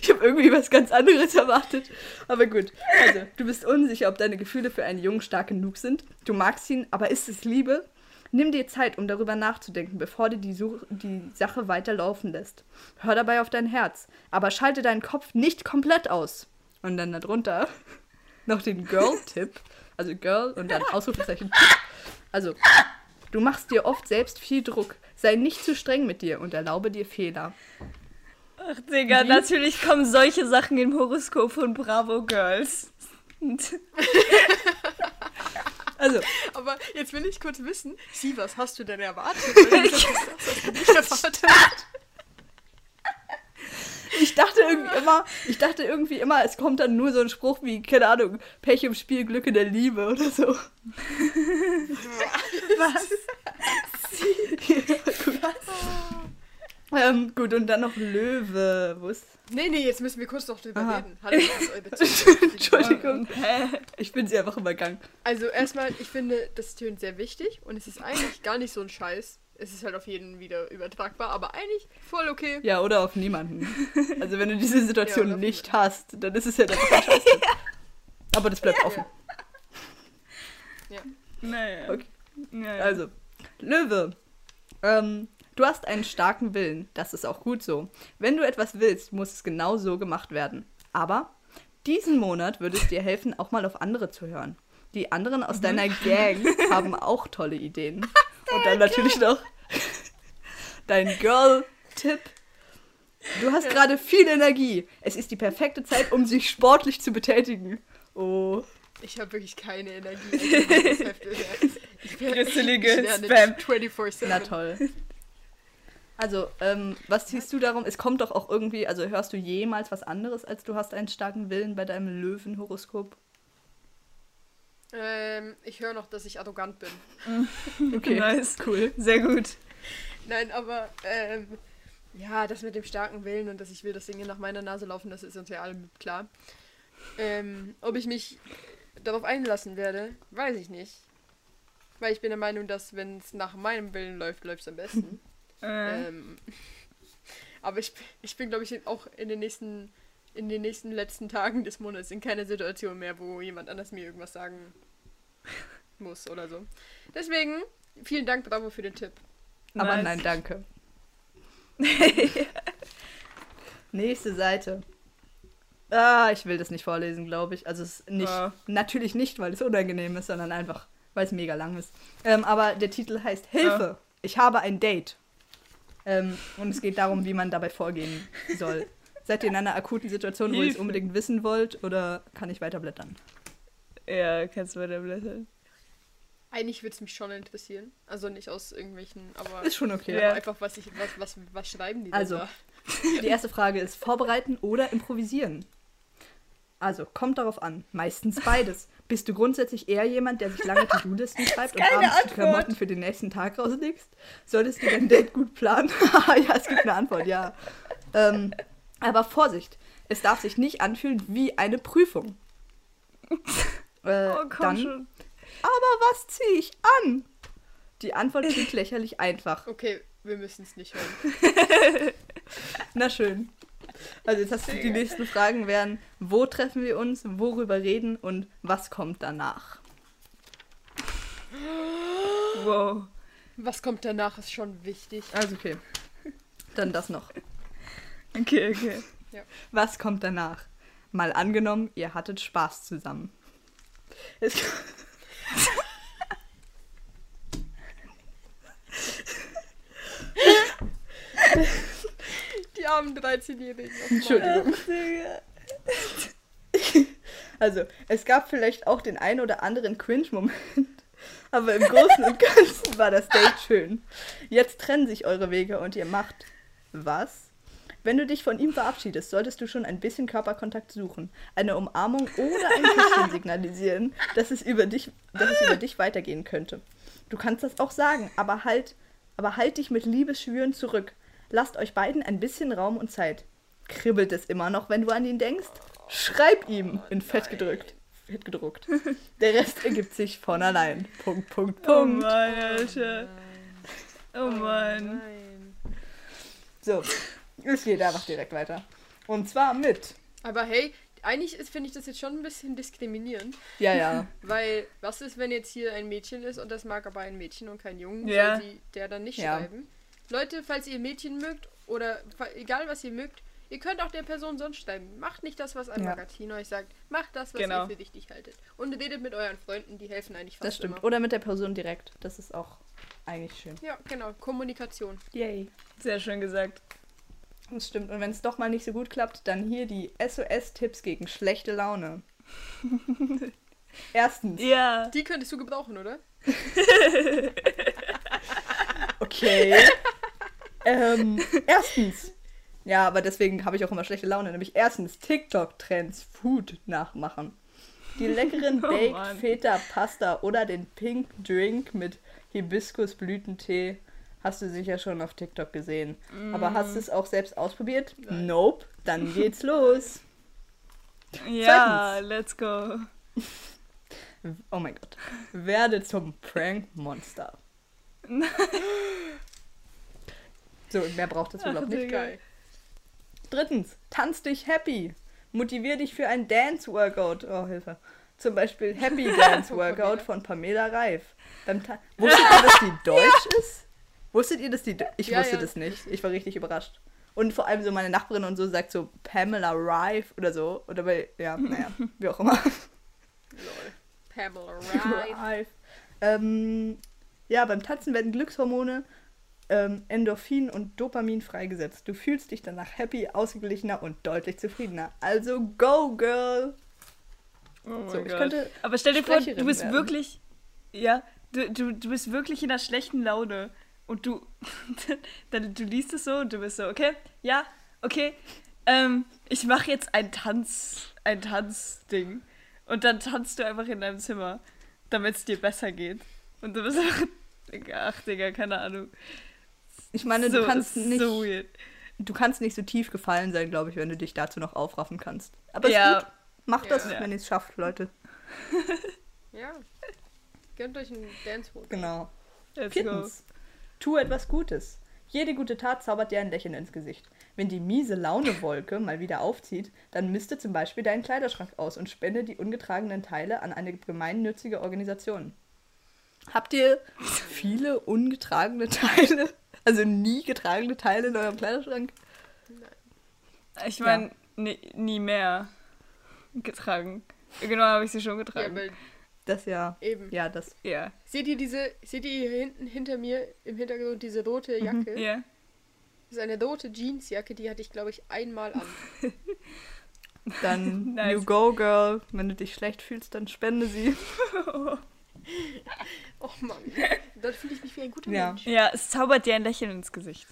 Ich habe irgendwie was ganz anderes erwartet. Aber gut. Also, du bist unsicher, ob deine Gefühle für einen Jungen stark genug sind. Du magst ihn, aber ist es Liebe? Nimm dir Zeit, um darüber nachzudenken, bevor du die, Such die Sache weiterlaufen lässt. Hör dabei auf dein Herz, aber schalte deinen Kopf nicht komplett aus. Und dann darunter noch den Girl-Tipp. Also Girl und dann Ausrufezeichen Tipp. Also, du machst dir oft selbst viel Druck. Sei nicht zu streng mit dir und erlaube dir Fehler. Ach, Digga, Wie? natürlich kommen solche Sachen im Horoskop von Bravo Girls. Also, Aber jetzt will ich kurz wissen, Sie, was hast du denn erwartet? Weil das, was nicht ich dachte irgendwie immer, ich dachte irgendwie immer, es kommt dann nur so ein Spruch wie, keine Ahnung, Pech im Spiel, Glück in der Liebe oder so. Was? ja, gut. Ähm, gut, und dann noch Löwe. Wo ist. Nee, nee, jetzt müssen wir kurz noch drüber Aha. reden. Hallo, was ist Beziehung? Entschuldigung. Hä? Ich bin sie einfach übergangen. Also erstmal, ich finde, das tönt sehr wichtig und es ist eigentlich gar nicht so ein Scheiß. Es ist halt auf jeden wieder übertragbar, aber eigentlich voll okay. Ja, oder auf niemanden. Also, wenn du diese Situation Ja, nicht hast, dann ist es ja einfach ein Scheiß. Aber das bleibt offen. Naja. Okay. Naja. Also, Löwe. Ähm, du hast einen starken Willen. Das ist auch gut so. Wenn du etwas willst, muss es genau so gemacht werden. Aber diesen Monat würde es dir helfen, auch mal auf andere zu hören. Die anderen aus deiner Gang haben auch tolle Ideen. Und dann natürlich noch dein Girl-Tipp. Du hast gerade viel Energie. Es ist die perfekte Zeit, um sich sportlich zu betätigen. Oh. Ich habe wirklich keine Energie. Ich bin Spam. 24/7. Na toll. Also, ähm, was siehst du darum? Es kommt doch auch irgendwie, also hörst du jemals was anderes, als du hast einen starken Willen bei deinem Löwenhoroskop? Ähm, ich höre noch, dass ich arrogant bin. Okay, Nice. cool. Sehr gut. Nein, aber ähm, ja, das mit dem starken Willen und dass ich will, dass Dinge nach meiner Nase laufen, das ist uns ja allen klar. Ähm, ob ich mich darauf einlassen werde, weiß ich nicht. Weil ich bin der Meinung, dass wenn es nach meinem Willen läuft, läuft es am besten. Äh, ähm, aber ich, ich bin, glaube ich, auch in den nächsten in den nächsten letzten Tagen des Monats in keiner Situation mehr, wo jemand anders mir irgendwas sagen muss oder so. Deswegen, vielen Dank, Bravo, für den Tipp. Aber nice. nein, danke. Nächste Seite. Ah, ich will das nicht vorlesen, glaube ich. Also es ist nicht, Ja. natürlich nicht, weil es unangenehm ist, sondern einfach, weil es mega lang ist. Ähm, aber der Titel heißt Hilfe, ich habe ein Date. Ähm, und es geht darum, wie man dabei vorgehen soll. Seid ihr in einer akuten Situation, wo ihr es Hilfe. unbedingt wissen wollt, oder kann ich weiterblättern? Ja, kannst du weiter blättern. Eigentlich würde es mich schon interessieren. Also nicht aus irgendwelchen, aber Ist schon okay. Ja. einfach, was, ich, was, was, was schreiben die denn Also, da? Die erste Frage ist vorbereiten oder improvisieren. Also, kommt darauf an. Meistens beides. Bist du grundsätzlich eher jemand, der sich lange To-Do-Listen schreibt und abends die Antwort. Klamotten für den nächsten Tag rauslegst? Solltest du dein Date gut planen? ja, es gibt eine Antwort, ja. Ähm, aber Vorsicht, es darf sich nicht anfühlen wie eine Prüfung. Äh, Oh, komm dann, schon. aber was ziehe ich an? Die Antwort klingt lächerlich einfach. Okay, wir müssen es nicht hören. Na schön. Also jetzt hast du die nächsten Fragen wären, wo treffen wir uns, worüber reden und was kommt danach? Wow. Was kommt danach, ist schon wichtig. Also okay. Dann das noch. Okay, okay. Was kommt danach? Mal angenommen, ihr hattet Spaß zusammen. Es, Die armen 13-Jährigen. Entschuldigung. Also, es gab vielleicht auch den einen oder anderen Cringe-Moment, aber im Großen und Ganzen war das Date schön. Jetzt trennen sich eure Wege und ihr macht was? Wenn du dich von ihm verabschiedest, solltest du schon ein bisschen Körperkontakt suchen, eine Umarmung oder ein Küsschen signalisieren, dass es über dich, dass es über dich weitergehen könnte. Du kannst das auch sagen, aber halt, aber halt dich mit Liebesschwüren zurück. Lasst euch beiden ein bisschen Raum und Zeit. Kribbelt es immer noch, wenn du an ihn denkst? Schreib ihm in Fett gedrückt. Fett gedruckt. Der Rest ergibt sich von allein. Punkt, Punkt, Oh Punkt. Mann, Alter. Oh Mann. Nein. So, es geht einfach direkt weiter. Und zwar mit. Aber hey, eigentlich ist- finde ich das jetzt schon ein bisschen diskriminierend. Ja, ja. Weil, was ist, wenn jetzt hier ein Mädchen ist und das mag aber ein Mädchen und kein Jungen? Ja. Soll sie der dann nicht Ja. schreiben? Leute, falls ihr Mädchen mögt oder egal was ihr mögt, ihr könnt auch der Person sonst schreiben. Macht nicht das, was ein Ja. Magazin euch sagt. Macht das, was Genau. ihr für wichtig haltet. Und redet mit euren Freunden, die helfen eigentlich fast Das stimmt. immer. Oder mit der Person direkt. Das ist auch eigentlich schön. Ja, genau. Kommunikation. Yay. Sehr schön gesagt. Das stimmt. Und wenn es doch mal nicht so gut klappt, dann hier die SOS-Tipps gegen schlechte Laune. Erstens. Ja. Die könntest du gebrauchen, oder? Okay. ähm, erstens. Ja, aber deswegen habe ich auch immer schlechte Laune. Nämlich erstens TikTok-Trends Food nachmachen. Die leckeren Oh Baked Mann. Feta Pasta oder den Pink Drink mit Hibiskusblütentee hast du sicher schon auf TikTok gesehen. Aber Mm. hast du es auch selbst ausprobiert? Nope. Dann geht's los. Ja, let's go. Oh mein Gott. Werde zum Prank-Monster. so, mehr braucht es wohl auch nicht. Geil. Drittens, tanz dich happy. Motivier dich für ein Dance-Workout. Oh, Hilfe. Zum Beispiel Happy Dance Workout von Pamela Reif. Beim Ta Wusstet ihr, dass die deutsch ist? Wusstet ihr, dass die. Do- Ich Ja, wusste ja. das nicht. Ich war richtig überrascht. Und vor allem so meine Nachbarin und so sagt so Pamela Reif oder so. Oder bei. Ja, naja, wie auch immer. Lol. Pamela Reif. Reif. Ähm, ja, beim Tanzen werden Glückshormone, ähm, Endorphin und Dopamin freigesetzt. Du fühlst dich danach happy, ausgeglichener und deutlich zufriedener. Also go, girl! Oh So, ich könnte Aber stell dir vor, du bist werden. wirklich. Ja, du, du, du bist wirklich in einer schlechten Laune. Und du. dann, du liest es so und du bist so, okay, ja, okay. Ähm, ich mache jetzt ein Tanz, ein Tanzding. Und dann tanzt du einfach in deinem Zimmer, damit es dir besser geht. Und du bist einfach. Ach, Digga, keine Ahnung. Ich meine, so, du kannst nicht, So weird. du kannst nicht so tief gefallen sein, glaube ich, wenn du dich dazu noch aufraffen kannst. Aber Ja. ist gut. Macht das, Ja. wenn ihr es schafft, Leute. Ja. Gönnt euch einen Dance-Workout. Genau. Let's Viertens, tu etwas Gutes. Jede gute Tat zaubert dir ein Lächeln ins Gesicht. Wenn die miese Launewolke mal wieder aufzieht, dann misste zum Beispiel deinen Kleiderschrank aus und spende die ungetragenen Teile an eine gemeinnützige Organisation. Habt ihr viele ungetragene Teile? Also nie getragene Teile in eurem Kleiderschrank? go. Ich meine, nie, nie mehr. getragen. Genau, habe ich sie schon Ja, getragen. weil Das ja. eben. Ja, das. Ja. Seht ihr diese, seht ihr hier hinten hinter mir im Hintergrund diese rote Jacke? Ja. Das ist eine rote Jeansjacke, die hatte ich, glaube ich, einmal an. Dann Nice. you go, girl. Wenn du dich schlecht fühlst, dann spende sie. Oh Mann. Dann fühle ich mich wie ein guter Ja. Mensch. Ja, es zaubert dir ein Lächeln ins Gesicht.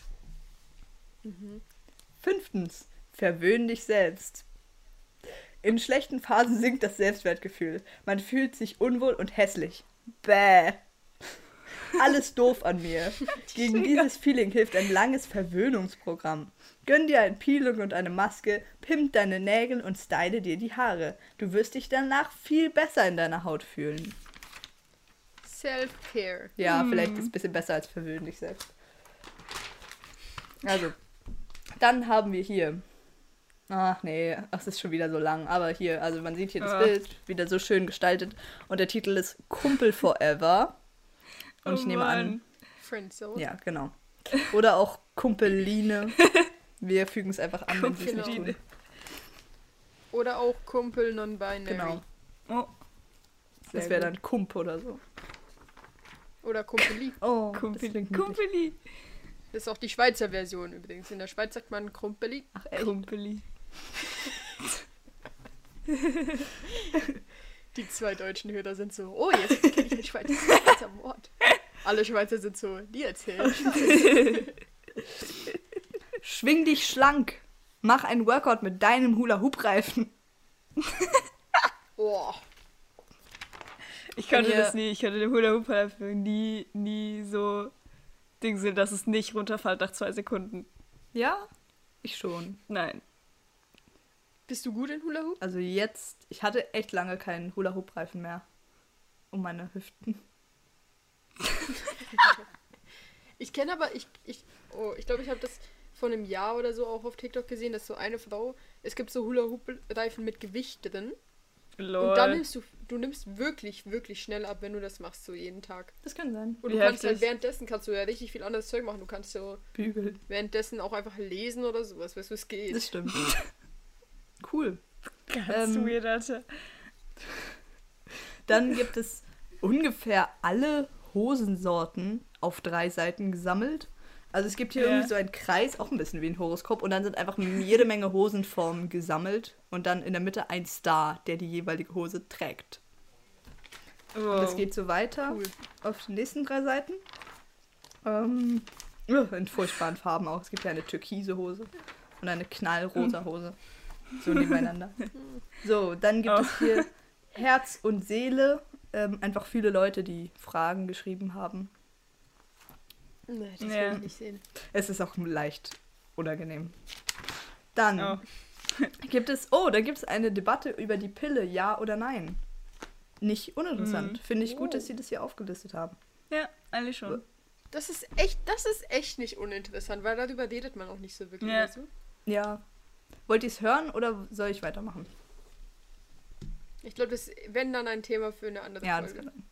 Fünftens. Verwöhn dich selbst. In schlechten Phasen sinkt das Selbstwertgefühl. Man fühlt sich unwohl und hässlich. Bäh. Alles doof an mir. Gegen dieses Feeling hilft ein langes Verwöhnungsprogramm. Gönn dir ein Peeling und eine Maske, pimp deine Nägel und style dir die Haare. Du wirst dich danach viel besser in deiner Haut fühlen. Self-Care. Ja, vielleicht ist es ein bisschen besser als verwöhn dich selbst. Also, dann haben wir hier. Ach nee, es ist schon wieder so lang. Aber hier, also man sieht hier das Ah. Bild, wieder so schön gestaltet. Und der Titel ist Kumpel Forever. Und Oh ich nehme an. Friendzone. ja, genau. Oder auch Kumpeline. Wir fügen es einfach an, wenn sie es nicht tun. Oder auch Kumpel non-binary. Genau. Oh, Das wäre dann Kump oder so. Oder Kumpeli. Oh, Kumpeli. Kumpeli. Das ist auch die Schweizer Version übrigens. In der Schweiz sagt man Kumpeli. Ach, echt? Kumpeli. Die zwei deutschen Hörer sind so, oh, jetzt kenne ich ein Schweizer, Schweizer Wort. Alle Schweizer sind so, die erzählen. Schwing dich schlank. Mach einen Workout mit deinem Hula-Hoop-Reifen. Oh, Ich konnte Mir- das nie. Ich konnte den Hula Hoop nie, nie so Ding sehen, dass es nicht runterfällt nach zwei Sekunden. Ja, ich schon. Nein. bist du gut in Hula Hoop? Also jetzt, ich hatte echt lange keinen Hula-Hoop-Reifen mehr. Um meine Hüften. Ich kenne aber, ich, ich, oh, ich glaube, ich habe das vor einem Jahr oder so auch auf TikTok gesehen, dass so eine Frau, es gibt so Hula Hoop Reifen mit Gewicht drin. Lol. Und dann nimmst du, du nimmst wirklich, wirklich schnell ab, wenn du das machst, so jeden Tag. Das kann sein. Und Wie du kannst halt währenddessen kannst du ja richtig viel anderes Zeug machen. Du kannst so Bügeln. währenddessen auch einfach lesen oder sowas, weißt du, es geht. Das stimmt. cool. Ganz ähm, weird, Alter. Dann gibt es ungefähr alle Hosensorten auf drei Seiten gesammelt. Also es gibt hier Ja. irgendwie so einen Kreis, auch ein bisschen wie ein Horoskop, und dann sind einfach jede Menge Hosenformen gesammelt und dann in der Mitte ein Star, der die jeweilige Hose trägt. Und das Wow. geht so weiter Cool. auf den nächsten drei Seiten. Ähm, in furchtbaren Farben auch. Es gibt ja eine türkise Hose und eine knallrosa Hose. So nebeneinander. So, dann gibt Oh. es hier Herz und Seele. Ähm, einfach viele Leute, die Fragen geschrieben haben. Nee, das Ja. will ich nicht sehen. Es ist auch leicht unangenehm. Dann Oh. gibt es, oh, da gibt es eine Debatte über die Pille, ja oder nein. Nicht uninteressant. Mhm. Finde ich gut, Oh. dass sie das hier aufgelistet haben. Ja, eigentlich schon. Das ist echt, das ist echt nicht uninteressant, weil darüber redet man auch nicht so wirklich. Ja. Weißt du? Ja. Wollt ihr es hören oder soll ich weitermachen? Ich glaube, das wenn dann ein Thema für eine andere Ja, das Folge. kann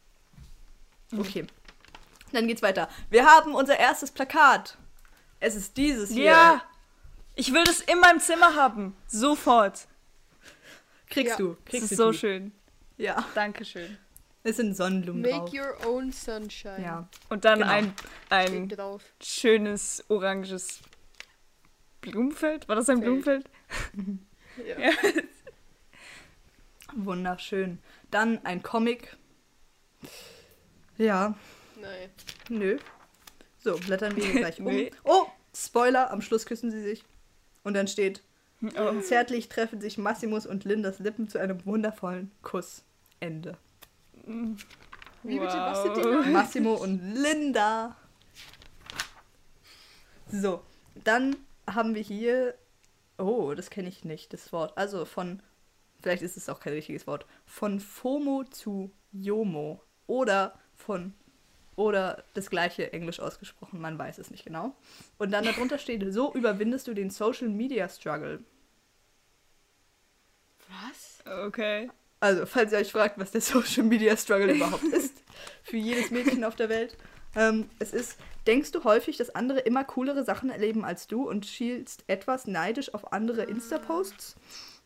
sein. Okay. Dann geht's weiter. Wir haben unser erstes Plakat. Es ist dieses hier. Ja! Ich will das in meinem Zimmer haben. Sofort. Kriegst Ja. du. Das Kriegst ist du so schön. Ja. Dankeschön. Es sind Sonnenblumen Make drauf. your own sunshine. Ja. Und dann Genau. ein, ein schönes oranges Blumenfeld. War das ein Feld. Blumenfeld? Ja. Ja. Wunderschön. Dann ein Comic. Ja. Nein. Nö. So, blättern wir hier gleich um. Nee. Oh, Spoiler, am Schluss küssen sie sich. Und dann steht, Oh. zärtlich treffen sich Massimus und Lindas Lippen zu einem wundervollen Kuss. Ende. Wie bitte, was sind die Wow. Namen? Massimo und Linda. So, dann haben wir hier. Oh, das kenne ich nicht, das Wort. Also von. Vielleicht ist es auch kein richtiges Wort. Von FOMO zu JOMO. Oder von. Oder das gleiche Englisch ausgesprochen, man weiß es nicht genau. Und dann darunter steht: So überwindest du den Social Media Struggle. Was? Okay. Also, falls ihr euch fragt, was der Social Media Struggle überhaupt ist, für jedes Mädchen auf der Welt, ähm, es ist, denkst du häufig, dass andere immer coolere Sachen erleben als du und schielst etwas neidisch auf andere Insta-Posts?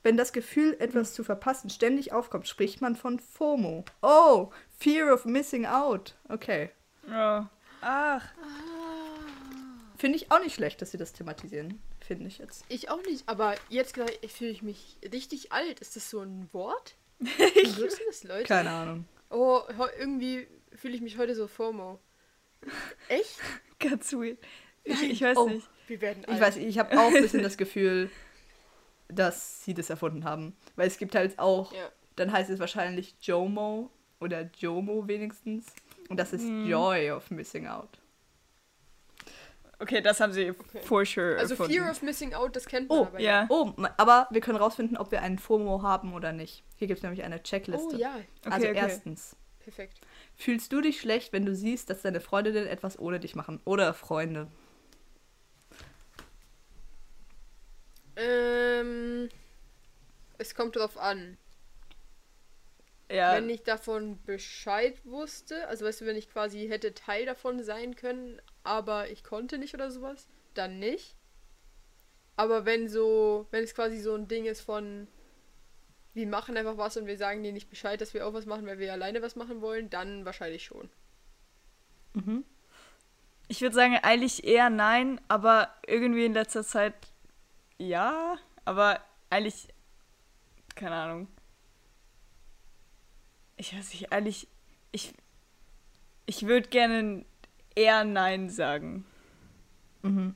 Wenn das Gefühl, etwas zu verpassen, ständig aufkommt, spricht man von FOMO. Oh, Fear of Missing Out. Okay. Ja. Ach. Finde ich auch nicht schlecht, dass sie das thematisieren. Finde ich jetzt. Ich auch nicht, aber jetzt gerade fühle ich mich richtig alt. Ist das so ein Wort? Benutzen das Leute? Keine Ahnung. Oh, irgendwie fühle ich mich heute so FOMO. Echt? Ganz weird. Ich, ich weiß Oh. nicht. Wir werden alt. Ich weiß, ich habe auch ein bisschen das Gefühl, dass sie das erfunden haben. Weil es gibt halt auch, Ja. dann heißt es wahrscheinlich JOMO oder JOMO wenigstens. Und das ist Hm. Joy of Missing Out. Okay, das haben sie for sure Also erfunden. Fear of Missing Out, das kennt man Oh, aber ja. Oh, ma- aber wir können rausfinden, ob wir einen FOMO haben oder nicht. Hier gibt es nämlich eine Checkliste. Oh ja, also Okay, okay. erstens, perfekt. fühlst du dich schlecht, wenn du siehst, dass deine Freundinnen etwas ohne dich machen? Oder Freunde? Ähm, es kommt drauf an. Ja, Wenn ich davon Bescheid wusste, also weißt du, wenn ich quasi hätte Teil davon sein können, aber ich konnte nicht oder sowas, dann nicht. Aber wenn so, wenn es quasi so ein Ding ist von, wir machen einfach was und wir sagen denen nicht Bescheid, dass wir auch was machen, weil wir alleine was machen wollen, dann wahrscheinlich schon. Mhm. ich würde sagen, eigentlich eher nein, aber irgendwie in letzter Zeit ja, aber eigentlich, keine Ahnung. Ich weiß nicht, eigentlich, ich, ich würde gerne eher nein sagen. Mhm.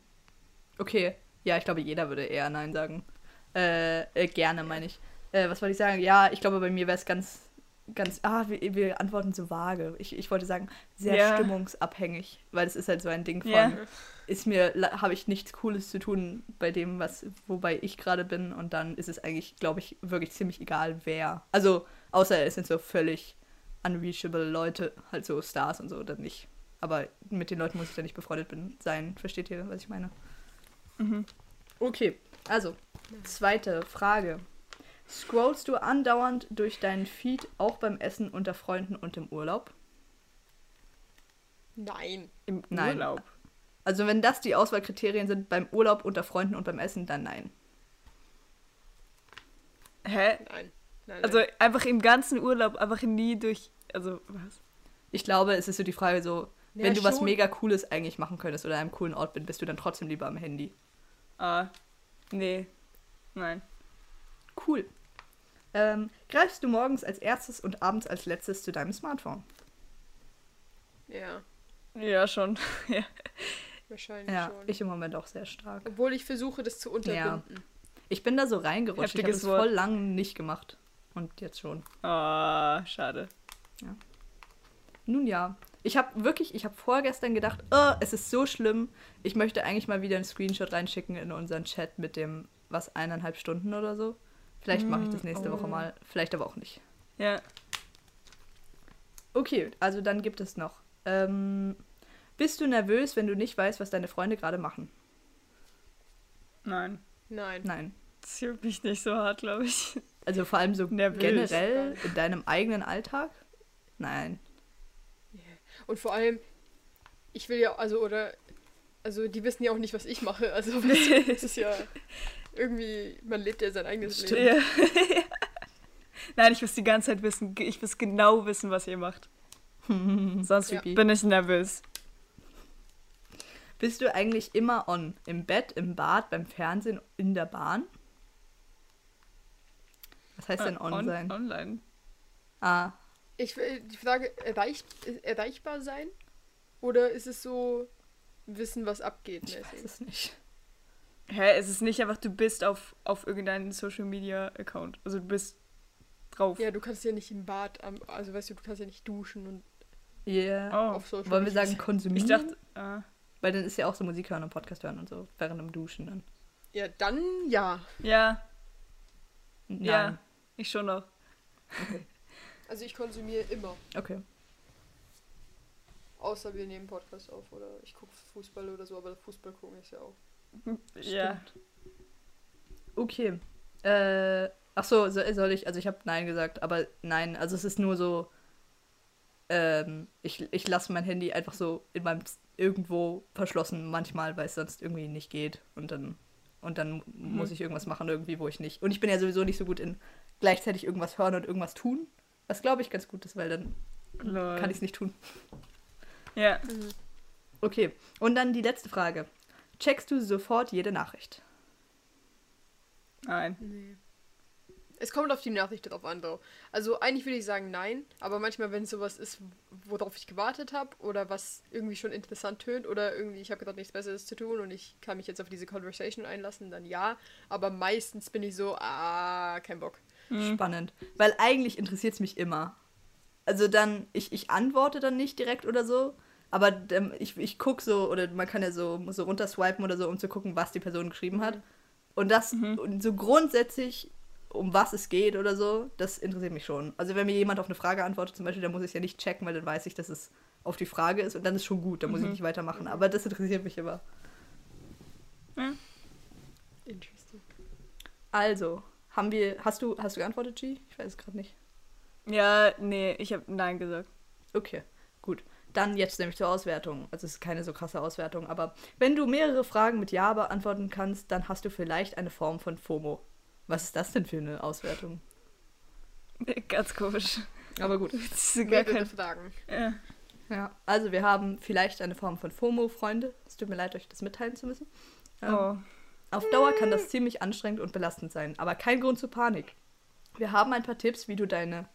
Okay. Ja, ich glaube, jeder würde eher Nein sagen. Äh, äh gerne, meine ich. Äh, was wollte ich sagen? Ja, ich glaube, bei mir wäre es ganz, ganz. Ah, wir, wir antworten so vage. Ich, ich wollte sagen, sehr Ja. stimmungsabhängig. Weil es ist halt so ein Ding von. Ja. Ist mir, habe ich nichts Cooles zu tun bei dem, was, wobei ich gerade bin. Und dann ist es eigentlich, glaube ich, wirklich ziemlich egal, wer. Also, außer es sind so völlig unreachable Leute, halt so Stars und so, dann nicht. Aber mit den Leuten muss ich da nicht befreundet bin, sein. Versteht ihr, was ich meine? Mhm. Okay, also, zweite Frage. Scrollst du andauernd durch deinen Feed auch beim Essen unter Freunden und im Urlaub? Nein. Im Nein. Urlaub. Also, wenn das die Auswahlkriterien sind beim Urlaub unter Freunden und beim Essen, dann nein. Hä? Nein. Nein Also nein. einfach im ganzen Urlaub, einfach nie durch, also was? Ich glaube, es ist so die Frage so, Ja, wenn du was schon. mega Cooles eigentlich machen könntest oder an einem coolen Ort bist, bist du dann trotzdem lieber am Handy. Ah, nee, nein. Cool. Ähm, greifst du morgens als erstes und abends als letztes zu deinem Smartphone? Ja, Ja, schon. ja. wahrscheinlich Ja, schon. ich im Moment auch sehr stark. Obwohl ich versuche, das zu unterbinden. Ich bin da so reingerutscht. Ich habe Heftiges es Wort. voll lang nicht gemacht. Und jetzt schon. Ah, schade. Nun ja. Ich habe wirklich, ich habe vorgestern gedacht, oh, es ist so schlimm. Ich möchte eigentlich mal wieder einen Screenshot reinschicken in unseren Chat mit dem, was, eineinhalb Stunden oder so. Vielleicht mache ich das nächste oh. Woche mal. Vielleicht aber auch nicht. Ja. Okay, also dann gibt es noch. Ähm, bist du nervös, wenn du nicht weißt, was deine Freunde gerade machen? Nein. Nein. Nein. Das juckt mich nicht so hart, glaube ich. Also vor allem so Nervös. generell in deinem eigenen Alltag? Nein. Und vor allem, ich will ja, also, oder, also, die wissen ja auch nicht, was ich mache. Also, das ist ja irgendwie, man lebt ja sein eigenes Stimmt. Leben. Nein, ich muss die ganze Zeit wissen, ich muss genau wissen, was ihr macht. Sonst Ja. bin ich nervös. Bist du eigentlich immer on? Im Bett, im Bad, beim Fernsehen, in der Bahn? Was heißt denn Äh, on, sein? Online. Ah, Ich will die Frage, erreich, erreichbar sein? Oder ist es so, wissen, was abgeht? ich weiß es nicht. Hä, es ist nicht einfach, du bist auf, auf irgendeinem Social Media Account. Also du bist drauf. Ja, du kannst ja nicht im Bad, am, also weißt du, du kannst ja nicht duschen und Yeah. Oh. auf Social Wollen wir sagen konsumieren? Ich dachte, ah, Weil dann ist ja auch so Musik hören und Podcast hören und so, während dem Duschen dann. Ja, dann ja. ja, Nein. ja, ich schon noch. Also ich konsumiere immer. Okay. Außer wir nehmen Podcast auf oder ich gucke Fußball oder so, aber Fußball gucken ist ja auch. Ja. Okay. Äh, ach so, so- soll ich, also ich habe Nein gesagt, aber nein, also es ist nur so, ähm, ich, ich lasse mein Handy einfach so in meinem irgendwo verschlossen manchmal, weil es sonst irgendwie nicht geht und dann Und dann muss ich irgendwas machen, irgendwie, wo ich nicht. Und ich bin ja sowieso nicht so gut in gleichzeitig irgendwas hören und irgendwas tun. Was glaube ich ganz gut ist, weil dann Lol. kann ich es nicht tun. Ja. Okay, und dann die letzte Frage. Checkst du sofort jede Nachricht? Nein. Nee. Es kommt auf die Nachricht drauf an, though. Also eigentlich würde ich sagen nein, aber manchmal, wenn es sowas ist, worauf ich gewartet habe oder was irgendwie schon interessant tönt oder irgendwie ich habe gerade nichts Besseres zu tun und ich kann mich jetzt auf diese Conversation einlassen, dann ja. Aber meistens bin ich so, ah, kein Bock. Spannend. Weil eigentlich interessiert es mich immer. Also dann, ich, ich antworte dann nicht direkt oder so, aber ähm, ich, ich gucke so, oder man kann ja so, so runterswipen oder so, um zu gucken, was die Person geschrieben hat. Und das, und so grundsätzlich, um was es geht oder so, das interessiert mich schon. Also wenn mir jemand auf eine Frage antwortet zum Beispiel, dann muss ich es ja nicht checken, weil dann weiß ich, dass es auf die Frage ist und dann ist schon gut, dann muss ich nicht weitermachen. Aber das interessiert mich immer. Interesting. Also, haben wir, hast du, hast du geantwortet, G? Ich weiß es gerade nicht. Ja, nee, ich habe Nein gesagt. Okay, gut. Dann jetzt nämlich zur Auswertung. Also es ist keine so krasse Auswertung, aber wenn du mehrere Fragen mit Ja beantworten kannst, dann hast du vielleicht eine Form von FOMO. Was ist das denn für eine Auswertung? Ganz komisch. Aber gut. Das ist gar Mehrere kein. Fragen. Ja. Ja, also wir haben vielleicht eine Form von FOMO, Freunde. Es tut mir leid, euch das mitteilen zu müssen. Ähm, Oh. Auf Dauer kann das ziemlich anstrengend und belastend sein, aber kein Grund zur Panik. Wir haben ein paar Tipps, wie du deine,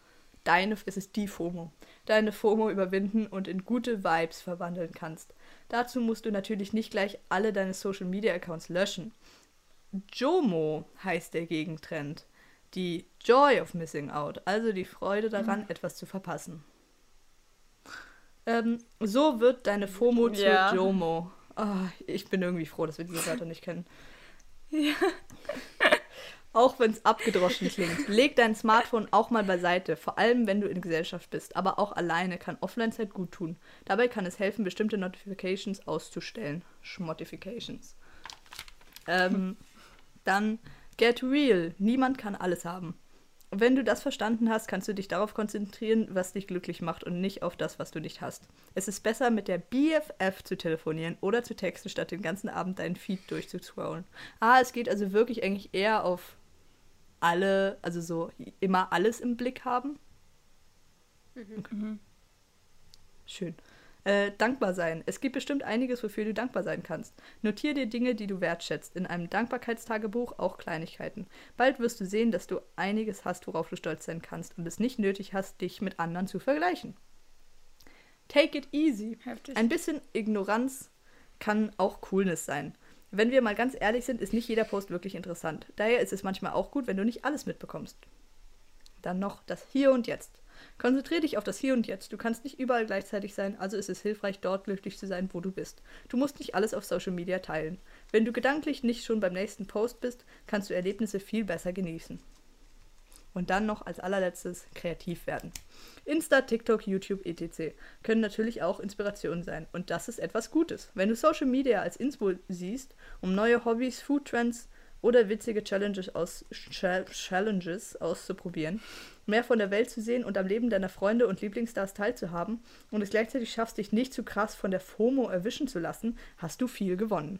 deine, es ist die FOMO, deine FOMO überwinden und in gute Vibes verwandeln kannst. Dazu musst du natürlich nicht gleich alle deine Social Media Accounts löschen. JOMO heißt der Gegentrend. Die Joy of Missing Out, also die Freude daran, etwas zu verpassen. Ähm, so wird deine FOMO zur Ja. JOMO. Ah, ich bin irgendwie froh, dass wir diese Wörter nicht kennen. Auch wenn es abgedroschen klingt. Leg dein Smartphone auch mal beiseite, vor allem wenn du in Gesellschaft bist. Aber auch alleine kann Offline-Zeit gut tun. Dabei kann es helfen, bestimmte Notifications auszustellen. Schmodifications. Ähm, dann get real. Niemand kann alles haben. Wenn du das verstanden hast, kannst du dich darauf konzentrieren, was dich glücklich macht und nicht auf das, was du nicht hast. Es ist besser, mit der BFF zu telefonieren oder zu texten, statt den ganzen Abend deinen Feed durchzuscrollen. Ah, es geht also wirklich eigentlich eher auf alle, also so immer alles im Blick haben. Okay. Schön. Äh, dankbar sein. Es gibt bestimmt einiges, wofür du dankbar sein kannst. Notier dir Dinge, die du wertschätzt. In einem Dankbarkeitstagebuch auch Kleinigkeiten. Bald wirst du sehen, dass du einiges hast, worauf du stolz sein kannst und es nicht nötig hast, dich mit anderen zu vergleichen. Take it easy. Heftig. Ein bisschen Ignoranz kann auch Coolness sein. Wenn wir mal ganz ehrlich sind, ist nicht jeder Post wirklich interessant. Daher ist es manchmal auch gut, wenn du nicht alles mitbekommst. Dann noch das Hier und Jetzt. Konzentrier dich auf das Hier und Jetzt. Du kannst nicht überall gleichzeitig sein, also ist es hilfreich, dort glücklich zu sein, wo du bist. Du musst nicht alles auf Social Media teilen. Wenn du gedanklich nicht schon beim nächsten Post bist, kannst du Erlebnisse viel besser genießen. Und dann noch als allerletztes kreativ werden. Insta, TikTok, YouTube, etc. können natürlich auch Inspiration sein. Und das ist etwas Gutes. Wenn du Social Media als Inspo siehst, um neue Hobbys, Foodtrends oder witzige Challenges, aus, Cha- Challenges auszuprobieren, mehr von der Welt zu sehen und am Leben deiner Freunde und Lieblingsstars teilzuhaben und es gleichzeitig schaffst, dich nicht zu krass von der FOMO erwischen zu lassen, hast du viel gewonnen.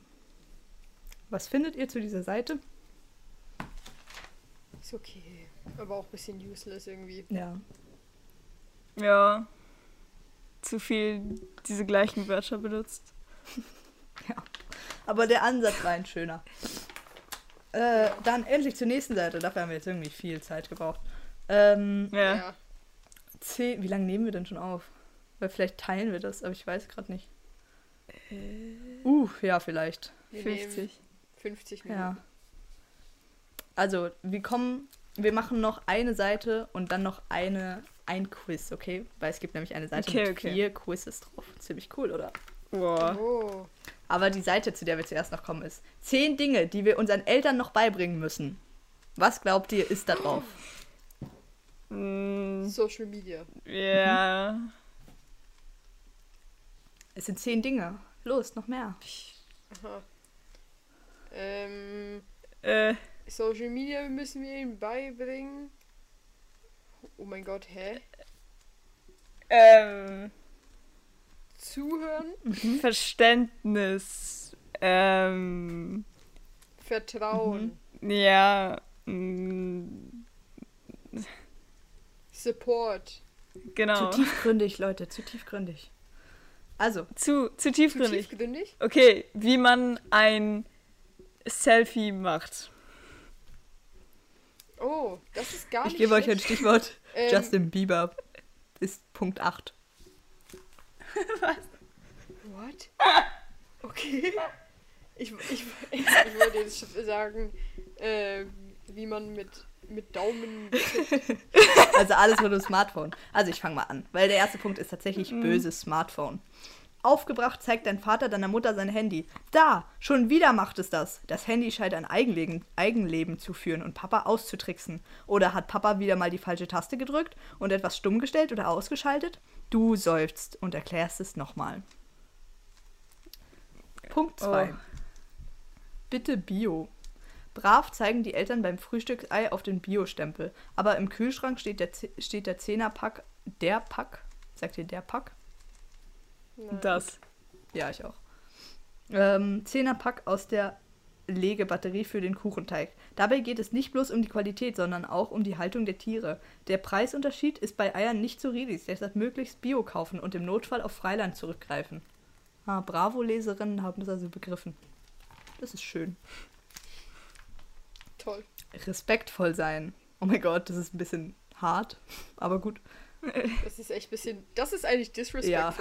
Was findet ihr zu dieser Seite? Ist okay. Aber auch ein bisschen useless irgendwie. Ja. Ja. Zu viel diese gleichen Wörter benutzt. Ja. Aber der Ansatz war ein schöner. Äh, dann endlich zur nächsten Seite. Dafür haben wir jetzt irgendwie viel Zeit gebraucht. Ähm, Ja. zehn, wie lange nehmen wir denn schon auf? Weil vielleicht teilen wir das, aber ich weiß gerade nicht. Uh, ja, vielleicht. Wir 50. nehmen 50 Minuten. Ja. Also, wir kommen, wir machen noch eine Seite und dann noch eine, ein Quiz, okay? Weil es gibt nämlich eine Seite Okay, mit okay. vier Quizzes drauf. Ziemlich cool, oder? Wow. Oh. Aber die Seite, zu der wir zuerst noch kommen, ist zehn Dinge, die wir unseren Eltern noch beibringen müssen. Was glaubt ihr, ist da drauf? Mm, Social Media. Ja. Es sind zehn Dinge. Los, noch mehr. Aha. Ähm, Äh, Social Media müssen wir ihnen beibringen. Oh mein Gott, hä? ähm, Zuhören? Verständnis. Ähm, Vertrauen. Ja. mm, Support. Genau. Zu tiefgründig, Leute, zu tiefgründig. Also, Zu, zu Zu tiefgründig. tiefgründig? Okay, wie man ein Selfie macht. Oh, das ist gar ich nicht gebe euch ein. Stichwort. Ähm, Justin Bieber ist Punkt 8. What? Okay. Ich, ich, ich, wollte jetzt sagen, äh, wie man mit, mit Daumen. Also alles mit dem Smartphone. Also ich fange mal an, weil der erste Punkt ist tatsächlich böses Smartphone. Aufgebracht zeigt dein Vater deiner Mutter sein Handy. Da, schon wieder macht es das. Das Handy scheint ein Eigenleben, Eigenleben zu führen und Papa auszutricksen. Oder hat Papa wieder mal die falsche Taste gedrückt und etwas stumm gestellt oder ausgeschaltet? Du seufzt und erklärst es nochmal. Punkt 2. Oh. Bitte Bio. Brav zeigen die Eltern beim Frühstücksei auf den Bio-Stempel. Aber im Kühlschrank steht der, Z- steht der Zehnerpack, der Pack, sagt ihr der Pack? Nein. Das. Ja, ich auch. Ähm, Zehnerpack aus der Legebatterie für den Kuchenteig. Dabei geht es nicht bloß um die Qualität, sondern auch um die Haltung der Tiere. Der Preisunterschied ist bei Eiern nicht so riesig, deshalb möglichst Bio kaufen und im Notfall auf Freiland zurückgreifen. Ah, Bravo-Leserinnen haben das also begriffen. Das ist schön. Toll. Respektvoll sein. Oh mein Gott, das ist ein bisschen hart, aber gut. Das ist echt ein bisschen. Das ist eigentlich disrespectful. Ja.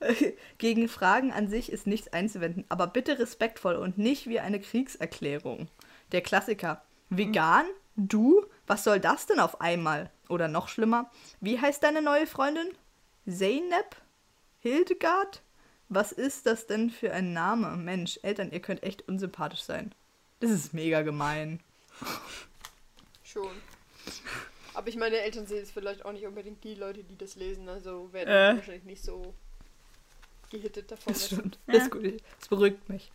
Gegen Fragen an sich ist nichts einzuwenden, aber bitte respektvoll und nicht wie eine Kriegserklärung. Der Klassiker. Vegan? Du? Was soll das denn auf einmal? Oder noch schlimmer, wie heißt deine neue Freundin? Zeynep? Hildegard? Was ist das denn für ein Name? Mensch, Eltern, ihr könnt echt unsympathisch sein. Das ist mega gemein. Schon. Aber ich meine, Eltern sehen es vielleicht auch nicht unbedingt die Leute, die das lesen. Also werden Äh. wahrscheinlich nicht so gehittet davon. Das stimmt. Ja. Das ist gut. Das beruhigt mich.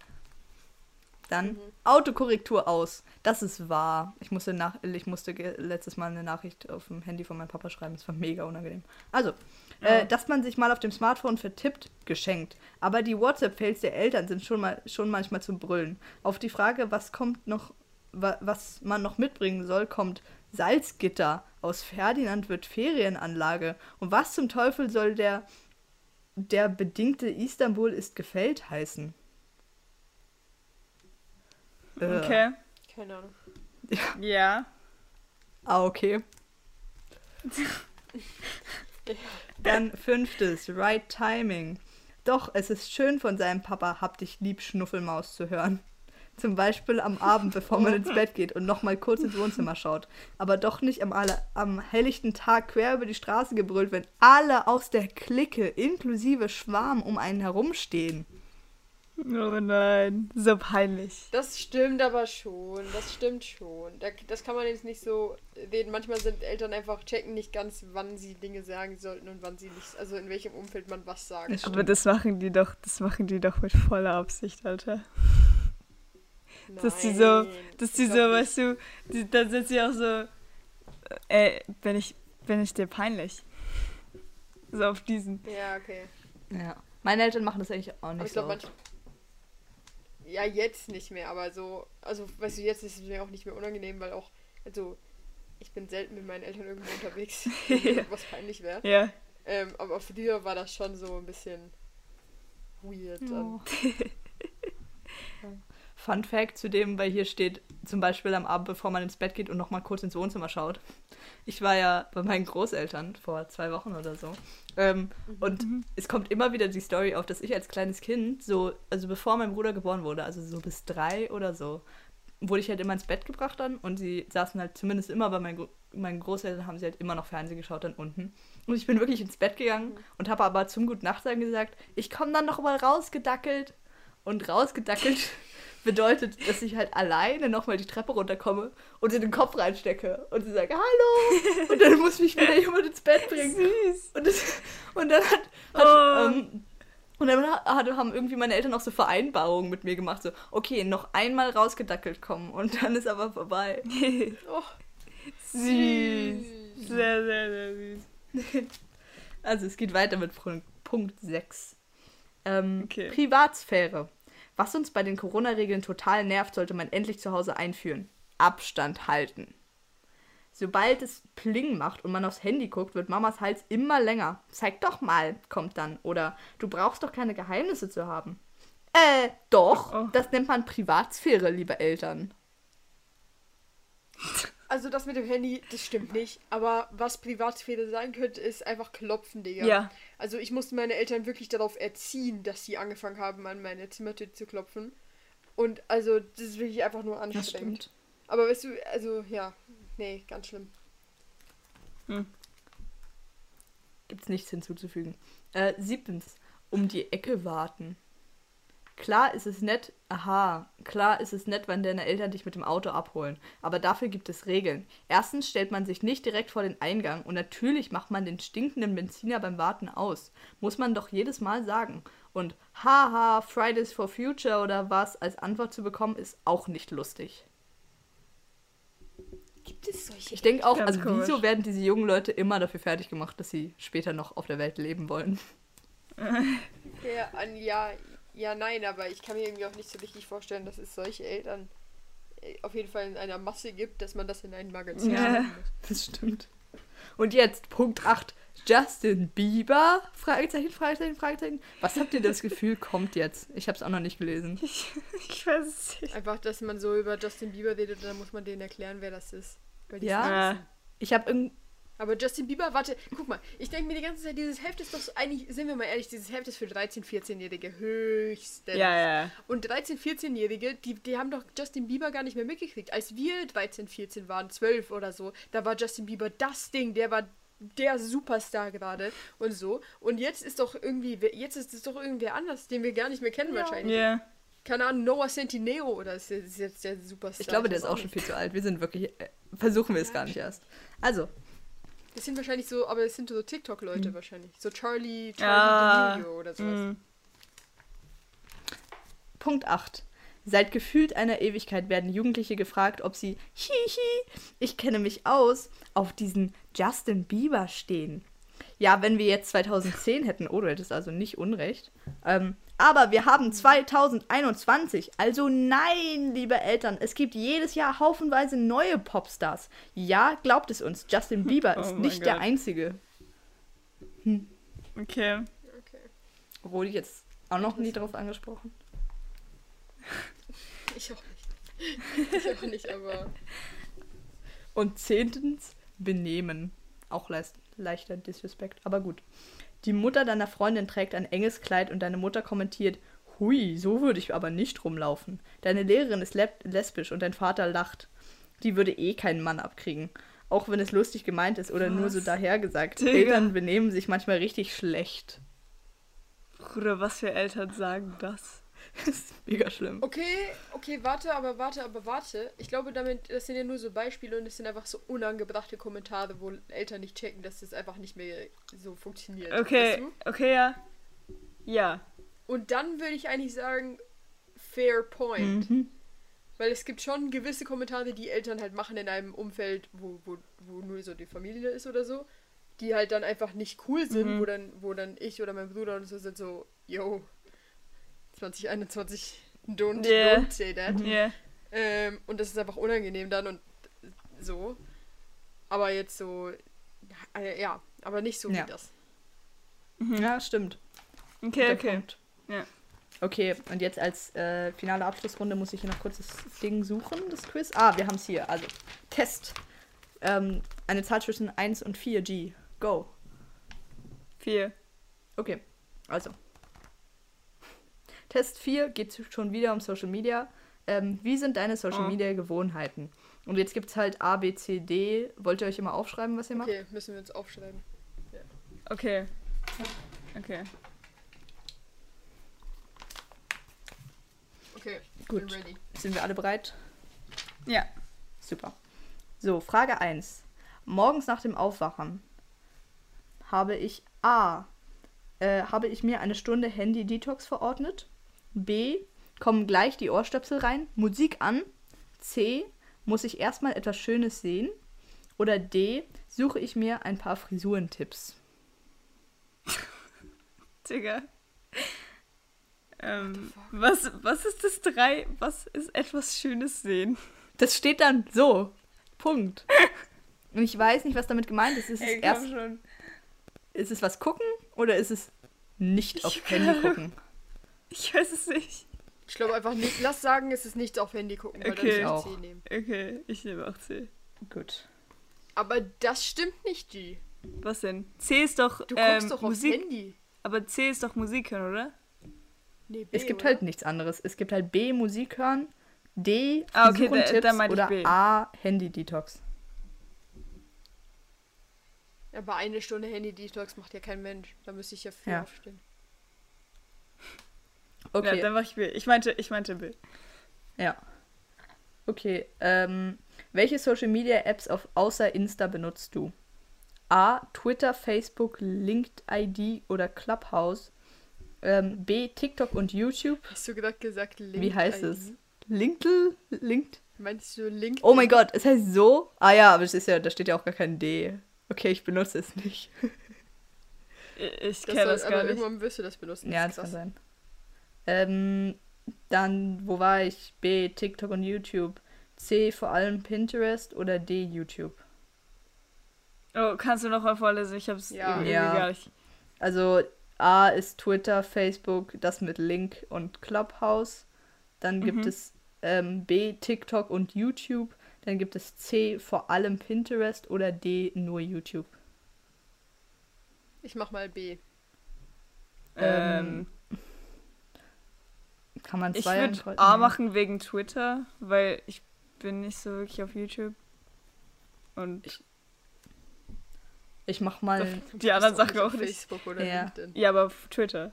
Dann Mhm. Autokorrektur aus. Das ist wahr. Ich musste, nach, ich musste letztes Mal eine Nachricht auf dem Handy von meinem Papa schreiben. Das war mega unangenehm. Also, Ja. äh, dass man sich mal auf dem Smartphone vertippt, geschenkt. Aber die WhatsApp-Fails der Eltern sind schon, mal, schon manchmal zum Brüllen. Auf die Frage, was kommt noch, wa, was man noch mitbringen soll, kommt Salzgitter. Aus Ferdinand wird Ferienanlage. Und was zum Teufel soll der, der bedingte Istanbul ist gefällt heißen? Äh, Okay. Keine Ahnung. Ja. Ah, okay. Dann fünftes, Right Timing. Doch, es ist schön von seinem Papa, hab dich lieb, Schnuffelmaus zu hören. Zum Beispiel am Abend, bevor man ins Bett geht und nochmal kurz ins Wohnzimmer schaut. Aber doch nicht am, alle, am helllichten Tag quer über die Straße gebrüllt, wenn alle aus der Clique, inklusive Schwarm, um einen herumstehen. Oh nein. So peinlich. Das stimmt aber schon. Das stimmt schon. Da, das kann man jetzt nicht so reden. Manchmal sind Eltern einfach checken nicht ganz, wann sie Dinge sagen sollten und wann sie nicht. Also in welchem Umfeld man was sagt. Das Aber das machen die doch, das machen die doch mit voller Absicht, Alter. Dass die so, Nein, dass die so, glaub weißt du, die, dann sind sie auch so, äh, bin ich, bin ich dir peinlich? So auf diesen. Ja, okay. Ja. Meine Eltern machen das eigentlich auch Aber nicht ich glaube, so. Ja, jetzt nicht mehr, aber so. Also, weißt du, jetzt ist es mir auch nicht mehr unangenehm, weil auch. Also, ich bin selten mit meinen Eltern irgendwo unterwegs, irgendwas peinlich wäre. Ja. Ähm, aber früher war das schon so ein bisschen weird. Oh. Fun Fact zu dem, weil hier steht zum Beispiel am Abend, bevor man ins Bett geht und nochmal kurz ins Wohnzimmer schaut. Ich war ja bei meinen Großeltern vor zwei Wochen oder so. Ähm, und es kommt immer wieder die Story auf, dass ich als kleines Kind, so, also bevor mein Bruder geboren wurde, also so bis drei oder so, wurde ich halt immer ins Bett gebracht dann und sie saßen halt zumindest immer bei meinen, meinen Großeltern, haben sie halt immer noch Fernsehen geschaut dann unten. Und ich bin wirklich ins Bett gegangen und habe aber zum Gut Nachtsagen gesagt, ich komme dann noch mal rausgedackelt. Und rausgedackelt bedeutet, dass ich halt alleine nochmal die Treppe runterkomme und in den Kopf reinstecke. Und sie sagt, hallo! Und dann muss mich wieder jemand ins Bett bringen. Süß. Und, das, und dann hat, hat Oh. ähm, und dann hat, haben irgendwie meine Eltern auch so Vereinbarungen mit mir gemacht, so, okay, noch einmal rausgedackelt kommen und dann ist aber vorbei. Oh, Süß. Sehr, sehr, sehr süß. Also es geht weiter mit Punkt- Punkt 6. Ähm, Okay. Privatsphäre. Was uns bei den Corona-Regeln total nervt, sollte man endlich zu Hause einführen. Abstand halten. Sobald es Pling macht und man aufs Handy guckt, wird Mamas Hals immer länger. Zeig doch mal, kommt dann. Oder du brauchst doch keine Geheimnisse zu haben. Äh, doch. Oh. Das nennt man Privatsphäre, liebe Eltern. Also das mit dem Handy, das stimmt nicht. Aber was Privatsphäre sein könnte, ist einfach klopfen, Digga. Ja. Also ich musste meine Eltern wirklich darauf erziehen, dass sie angefangen haben, an meine Zimmertür zu klopfen. Und also das ist wirklich einfach nur anstrengend. Aber weißt du, also ja, nee, ganz schlimm. Gibt's nichts hinzuzufügen. Äh, siebtens. Um die Ecke warten. Klar ist es nett, aha, klar ist es nett, wenn deine Eltern dich mit dem Auto abholen. Aber dafür gibt es Regeln. Erstens stellt man sich nicht direkt vor den Eingang und natürlich macht man den stinkenden Benziner beim Warten aus. Muss man doch jedes Mal sagen. Und haha, Fridays for Future oder was als Antwort zu bekommen, ist auch nicht lustig. Gibt es solche? Ich denke auch, also komisch. wieso werden diese jungen Leute immer dafür fertig gemacht, dass sie später noch auf der Welt leben wollen? Ja, ja, ja, nein, aber ich kann mir irgendwie auch nicht so richtig vorstellen, dass es solche Eltern äh, auf jeden Fall in einer Masse gibt, dass man das in ein Magazin Ja. muss. Das stimmt. Und jetzt Punkt 8. Justin Bieber? Fragezeichen, Fragezeichen, Fragezeichen. Was habt ihr das Gefühl kommt jetzt? Ich habe es auch noch nicht gelesen. Ich, ich weiß es nicht. Einfach, dass man so über Justin Bieber redet, dann muss man denen erklären, wer das ist. Ja? Ich habe irgend Aber Justin Bieber, warte, guck mal, ich denke mir die ganze Zeit, dieses Heft ist doch so, eigentlich, sind wir mal ehrlich, dieses Heft ist für 13-, 14-Jährige höchstens. Ja, ja. Und 13-, 14-Jährige, die, die haben doch Justin Bieber gar nicht mehr mitgekriegt. Als wir 13, 14 waren, 12 oder so, da war Justin Bieber das Ding, der war der Superstar gerade und so. Und jetzt ist doch irgendwie, jetzt ist es doch irgendwer anders, den wir gar nicht mehr kennen wahrscheinlich. Ja. Keine Ahnung, Noah Centineo oder ist jetzt der Superstar? ich glaube, der ist auch schon viel zu alt. Wir sind wirklich äh, versuchen wir es gar nicht erst. Also, Das sind wahrscheinlich so, aber es sind so TikTok-Leute wahrscheinlich. So Charlie, Charlie Ah, D'Amelio oder sowas. Mm. Punkt 8. Seit gefühlt einer Ewigkeit werden Jugendliche gefragt, ob sie hihi, ich kenne mich aus, auf diesen Justin Bieber stehen. Ja, wenn wir jetzt 2010 hätten, oh, du hättest also nicht Unrecht. Ähm, aber wir haben 2021. Also nein, liebe Eltern, es gibt jedes Jahr haufenweise neue Popstars. Ja, glaubt es uns, Justin Bieber Oh ist nicht der Gott. Einzige. Okay. Okay. Wurde ich jetzt auch noch nie drauf angesprochen. Ich auch nicht. Ich auch nicht, aber. Und zehntens, benehmen. Auch leist, leichter Disrespect, aber gut. Die Mutter deiner Freundin trägt ein enges Kleid und deine Mutter kommentiert, hui, so würde ich aber nicht rumlaufen. Deine Lehrerin ist lesbisch und dein Vater lacht. Die würde eh keinen Mann abkriegen. Auch wenn es lustig gemeint ist oder nur so Was? dahergesagt. Digga. Eltern benehmen sich manchmal richtig schlecht. Bruder, was für Eltern sagen das? Das ist mega schlimm. Okay, okay, warte, aber warte, aber warte. Ich glaube, damit, das sind ja nur so Beispiele und es sind einfach so unangebrachte Kommentare, wo Eltern nicht checken, dass das einfach nicht mehr so funktioniert. Okay, Weißt du? okay, ja. Ja. Und dann würde ich eigentlich sagen, fair point. Mhm. Weil es gibt schon gewisse Kommentare, die Eltern halt machen in einem Umfeld, wo, wo, wo nur so die Familie ist oder so, die halt dann einfach nicht cool sind, Mhm. wo dann, wo dann ich oder mein Bruder und so sind so, yo, 2021, don't, Yeah. don't say that. Ja. Ähm, und das ist einfach unangenehm dann und so. Aber jetzt so, äh, ja, aber nicht so Ja. wie das. Ja, stimmt. Okay, okay. Punkt. Ja. Okay, und jetzt als äh, finale Abschlussrunde muss ich hier noch kurz das Ding suchen, das Quiz. Ah, wir haben es hier. Also, Test. Ähm, eine Zahl zwischen 1 und 4, G. Go. Vier. Okay, also. Test 4 geht schon wieder um Social Media. Ähm, wie sind deine Social Oh. Media Gewohnheiten? Und jetzt gibt es halt A, B, C, D. Wollt ihr euch immer aufschreiben, was ihr macht? Okay, müssen wir uns aufschreiben. Okay. Okay. Okay, Gut. Sind wir alle bereit? Ja. Super. So, Frage 1. Morgens nach dem Aufwachen habe ich A. Äh, habe ich mir eine Stunde Handy-Detox verordnet? B. Kommen gleich die Ohrstöpsel rein? Musik an? C. Muss ich erstmal etwas Schönes sehen? Oder D. Suche ich mir ein paar Frisurentipps? Digga. Ähm, was, was ist das drei? Was ist etwas Schönes sehen? Das steht dann so. Punkt. Und ich weiß nicht, was damit gemeint ist. Ist es, Ey, erst, schon. ist es was gucken oder ist es nicht auf Handy gucken? Ich weiß es nicht. Ich glaube einfach nicht. Lass sagen, es ist nicht auf Handy gucken, weil Okay. dann ich C nehmen. Okay, ich nehme auch C. Gut. Aber das stimmt nicht, G. Was denn? C ist doch, Du ähm, guckst doch aufs Musik. Handy. Aber C ist doch Musik hören, oder? Nee, B, Es gibt oder? halt nichts anderes. Es gibt halt B, Musik hören, D, Ah, okay, da- da meinte ich oder B. A, Handy-Detox. Aber eine Stunde Handy-Detox macht ja kein Mensch. Da müsste ich ja früh Ja. aufstehen. Okay. Ja, dann mach ich B. Ich meinte, ich meinte B. Ja. Okay. Ähm, welche Social Media Apps auf außer Insta benutzt du? A. Twitter, Facebook, LinkedIn oder Clubhouse. Ähm, B. TikTok und YouTube. Hast du gerade gesagt Link? Wie heißt es? LinkedIn? Linked? Meinst du Link? Oh mein Gott, es heißt so. Ah ja, aber es ist ja, da steht ja auch gar kein D. Okay, ich benutze es nicht. Ich, ich Das kenne das aber gar nicht. irgendwann wirst du das benutzen. Ja, das das kann sein. Ähm, dann, wo war ich? B. TikTok und YouTube. C. Vor allem Pinterest oder D. YouTube. Oh, kannst du noch mal vorlesen? Ich hab's Ja. irgendwie Ja. gar nicht. Also A ist Twitter, Facebook, das mit Link und Clubhouse. Dann gibt Mhm. es ähm, B, TikTok und YouTube. Dann gibt es C, vor allem Pinterest oder D, nur YouTube. Ich mach mal B. Ähm, Kann man ich zwei würde ankreuzen? A machen wegen Twitter, weil ich bin nicht so wirklich auf YouTube. Und Ich mach mal. die anderen Sachen auf auch nicht. Facebook oder Ja. LinkedIn. Ja, aber auf Twitter.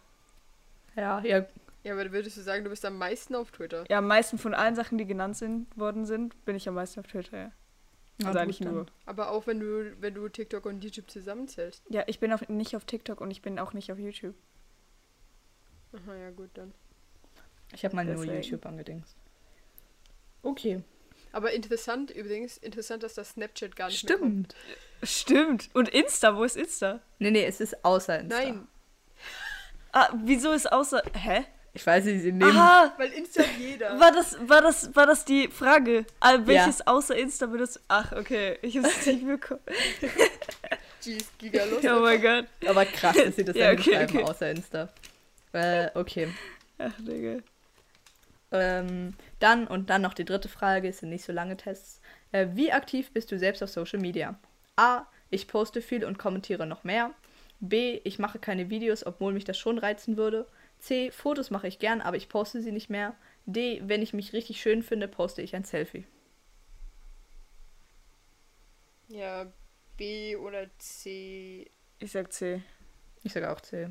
Ja, ja. Ja, aber würdest du sagen, du bist am meisten auf Twitter? Ja, am meisten von allen Sachen, die genannt sind, worden sind, bin ich am meisten auf Twitter, ja. Also eigentlich nur. Aber auch wenn du, wenn du TikTok und YouTube zusammenzählst. Ja, ich bin auf, nicht auf TikTok und ich bin auch nicht auf YouTube. Aha, ja gut, dann. Ich habe mal nur. YouTube angedingst. Okay. Aber interessant übrigens, interessant, dass das Snapchat gar nicht mehr kommt. Stimmt. Stimmt. Und Insta, wo ist Insta? Nee, nee, es ist außer Insta. Nein, Ah, wieso ist außer. Hä? Ich weiß nicht, sie nehmen. Aha! weil Insta hat jeder. War das, war das, war das die Frage? Ah, welches außer Insta benutzt? Ach, okay. Ich hab's nicht bekommen. Jeez, giga los. Oh mein Gott. Aber krass, dass sie das Ja, dann okay, schreiben, okay. außer Insta. Äh, okay. Ach, Digga. Ähm, dann und dann noch die dritte Frage, es sind nicht so lange Tests. Äh, wie aktiv bist du selbst auf Social Media? A. Ich poste viel und kommentiere noch mehr. B. Ich mache keine Videos, obwohl mich das schon reizen würde. C. Fotos mache ich gern, aber ich poste sie nicht mehr. D. Wenn ich mich richtig schön finde, poste ich ein Selfie. Ja, B oder C. Ich sag C. Ich sage auch C.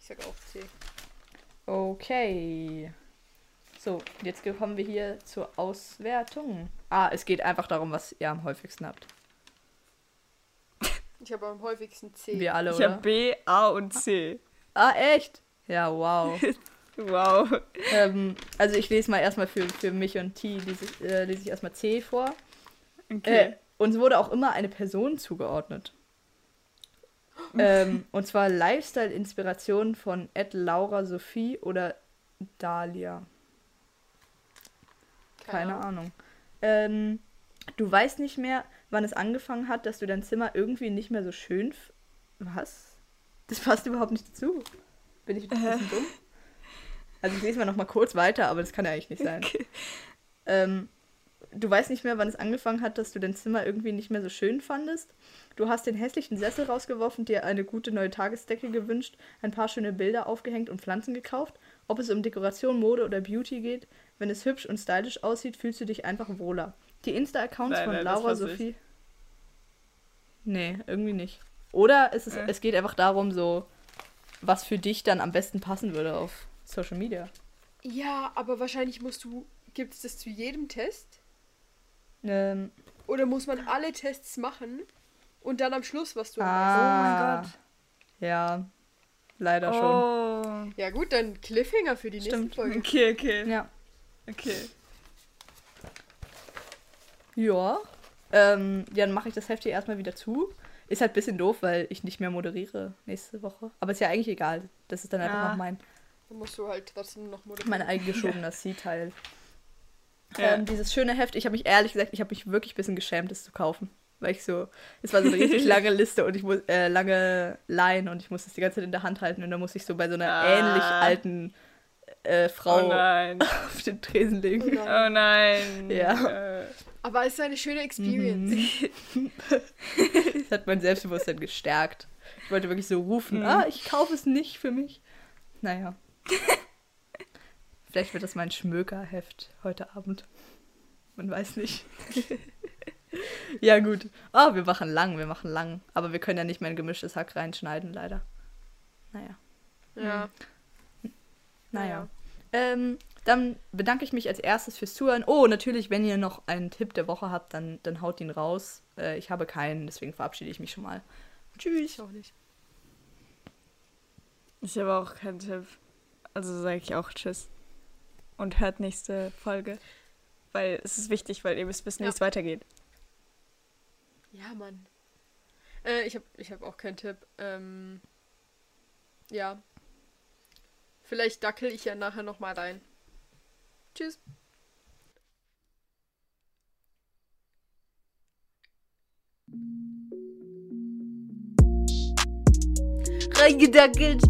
Ich sag auch C. Okay. So, jetzt kommen wir hier zur Auswertung. Ah, es geht einfach darum, was ihr am häufigsten habt. Ich habe am häufigsten C. Wir alle, Ich oder? hab B, A und C. Ah, echt? Ja, wow. Wow. ähm, also ich lese mal erstmal für, für mich und T, lese, ich- äh, lese ich erstmal C vor. Okay. Äh, uns wurde auch immer eine Person zugeordnet. ähm, und zwar Lifestyle-Inspiration von Ed Laura Sophie oder Dahlia. Keine Ahnung. Ähm, du weißt nicht mehr, wann es angefangen hat, dass du dein Zimmer irgendwie nicht mehr so schön. Was? Das passt überhaupt nicht dazu. Bin ich ein bisschen dumm? Also ich lese mal noch mal kurz weiter, aber das kann ja eigentlich nicht sein. Okay. Ähm, du weißt nicht mehr, wann es angefangen hat, dass du dein Zimmer irgendwie nicht mehr so schön fandest. Du hast den hässlichen Sessel rausgeworfen, dir eine gute neue Tagesdecke gewünscht, ein paar schöne Bilder aufgehängt und Pflanzen gekauft. Ob es um Dekoration, Mode oder Beauty geht, wenn es hübsch und stylisch aussieht, fühlst du dich einfach wohler. Die Insta-Accounts von nein, Laura. Sophie. Nee, irgendwie nicht. Oder es, ist, Äh. es geht einfach darum, so, was für dich dann am besten passen würde auf Social Media. Ja, aber wahrscheinlich musst du. Gibt es das zu jedem Test? Ähm, Oder muss man alle Tests machen und dann am Schluss was du ah, Gott. Ja, leider schon. Oh. meisten- Ja, gut, dann Cliffhanger für die Stimmt. nächste Folge. Okay, okay. Ja. Okay. Ja. Ähm, ja, dann mache ich das Heft hier erstmal wieder zu. Ist halt ein bisschen doof, weil ich nicht mehr moderiere nächste Woche. Aber ist ja eigentlich egal. Das ist dann einfach Ah. noch mein Dann musst du halt trotzdem noch moderieren. Mein eingeschobener C-Teil. Ja. Ähm, dieses schöne Heft, ich habe mich ehrlich gesagt, ich habe mich wirklich ein bisschen geschämt, es zu kaufen. Weil ich so, es war so eine richtig lange Liste und ich muss, äh, lange Line und ich musste es die ganze Zeit in der Hand halten und dann musste ich so bei so einer Ah. ähnlich alten äh, Frau Oh nein. auf den Tresen Oh legen. nein. Oh nein. Ja. Äh, Aber es ist eine schöne Experience. Das hat mein Selbstbewusstsein gestärkt. Ich wollte wirklich so rufen, Mhm. ah, ich kaufe es nicht für mich. Naja. Vielleicht wird das mein Schmökerheft heute Abend. Man weiß nicht. Ja, gut. Ah, wir machen lang, wir machen lang. Aber wir können ja nicht mehr ein gemischtes Hack reinschneiden, leider. Naja. Ja. Naja. Ähm, dann bedanke ich mich als erstes fürs Zuhören. Oh, natürlich, wenn ihr noch einen Tipp der Woche habt, dann, dann haut ihn raus. Äh, ich habe keinen, deswegen verabschiede ich mich schon mal. Tschüss. Ich auch nicht. Ich habe auch keinen Tipp. Also sage ich auch Tschüss. Und hört nächste Folge. Weil es ist wichtig, weil ihr wisst wie Ja. weitergeht. Ja, Mann. Äh, ich habe ich hab auch keinen Tipp. Ähm, ja. Vielleicht dackel ich ja nachher nochmal rein. Tschüss. Reingedackelt.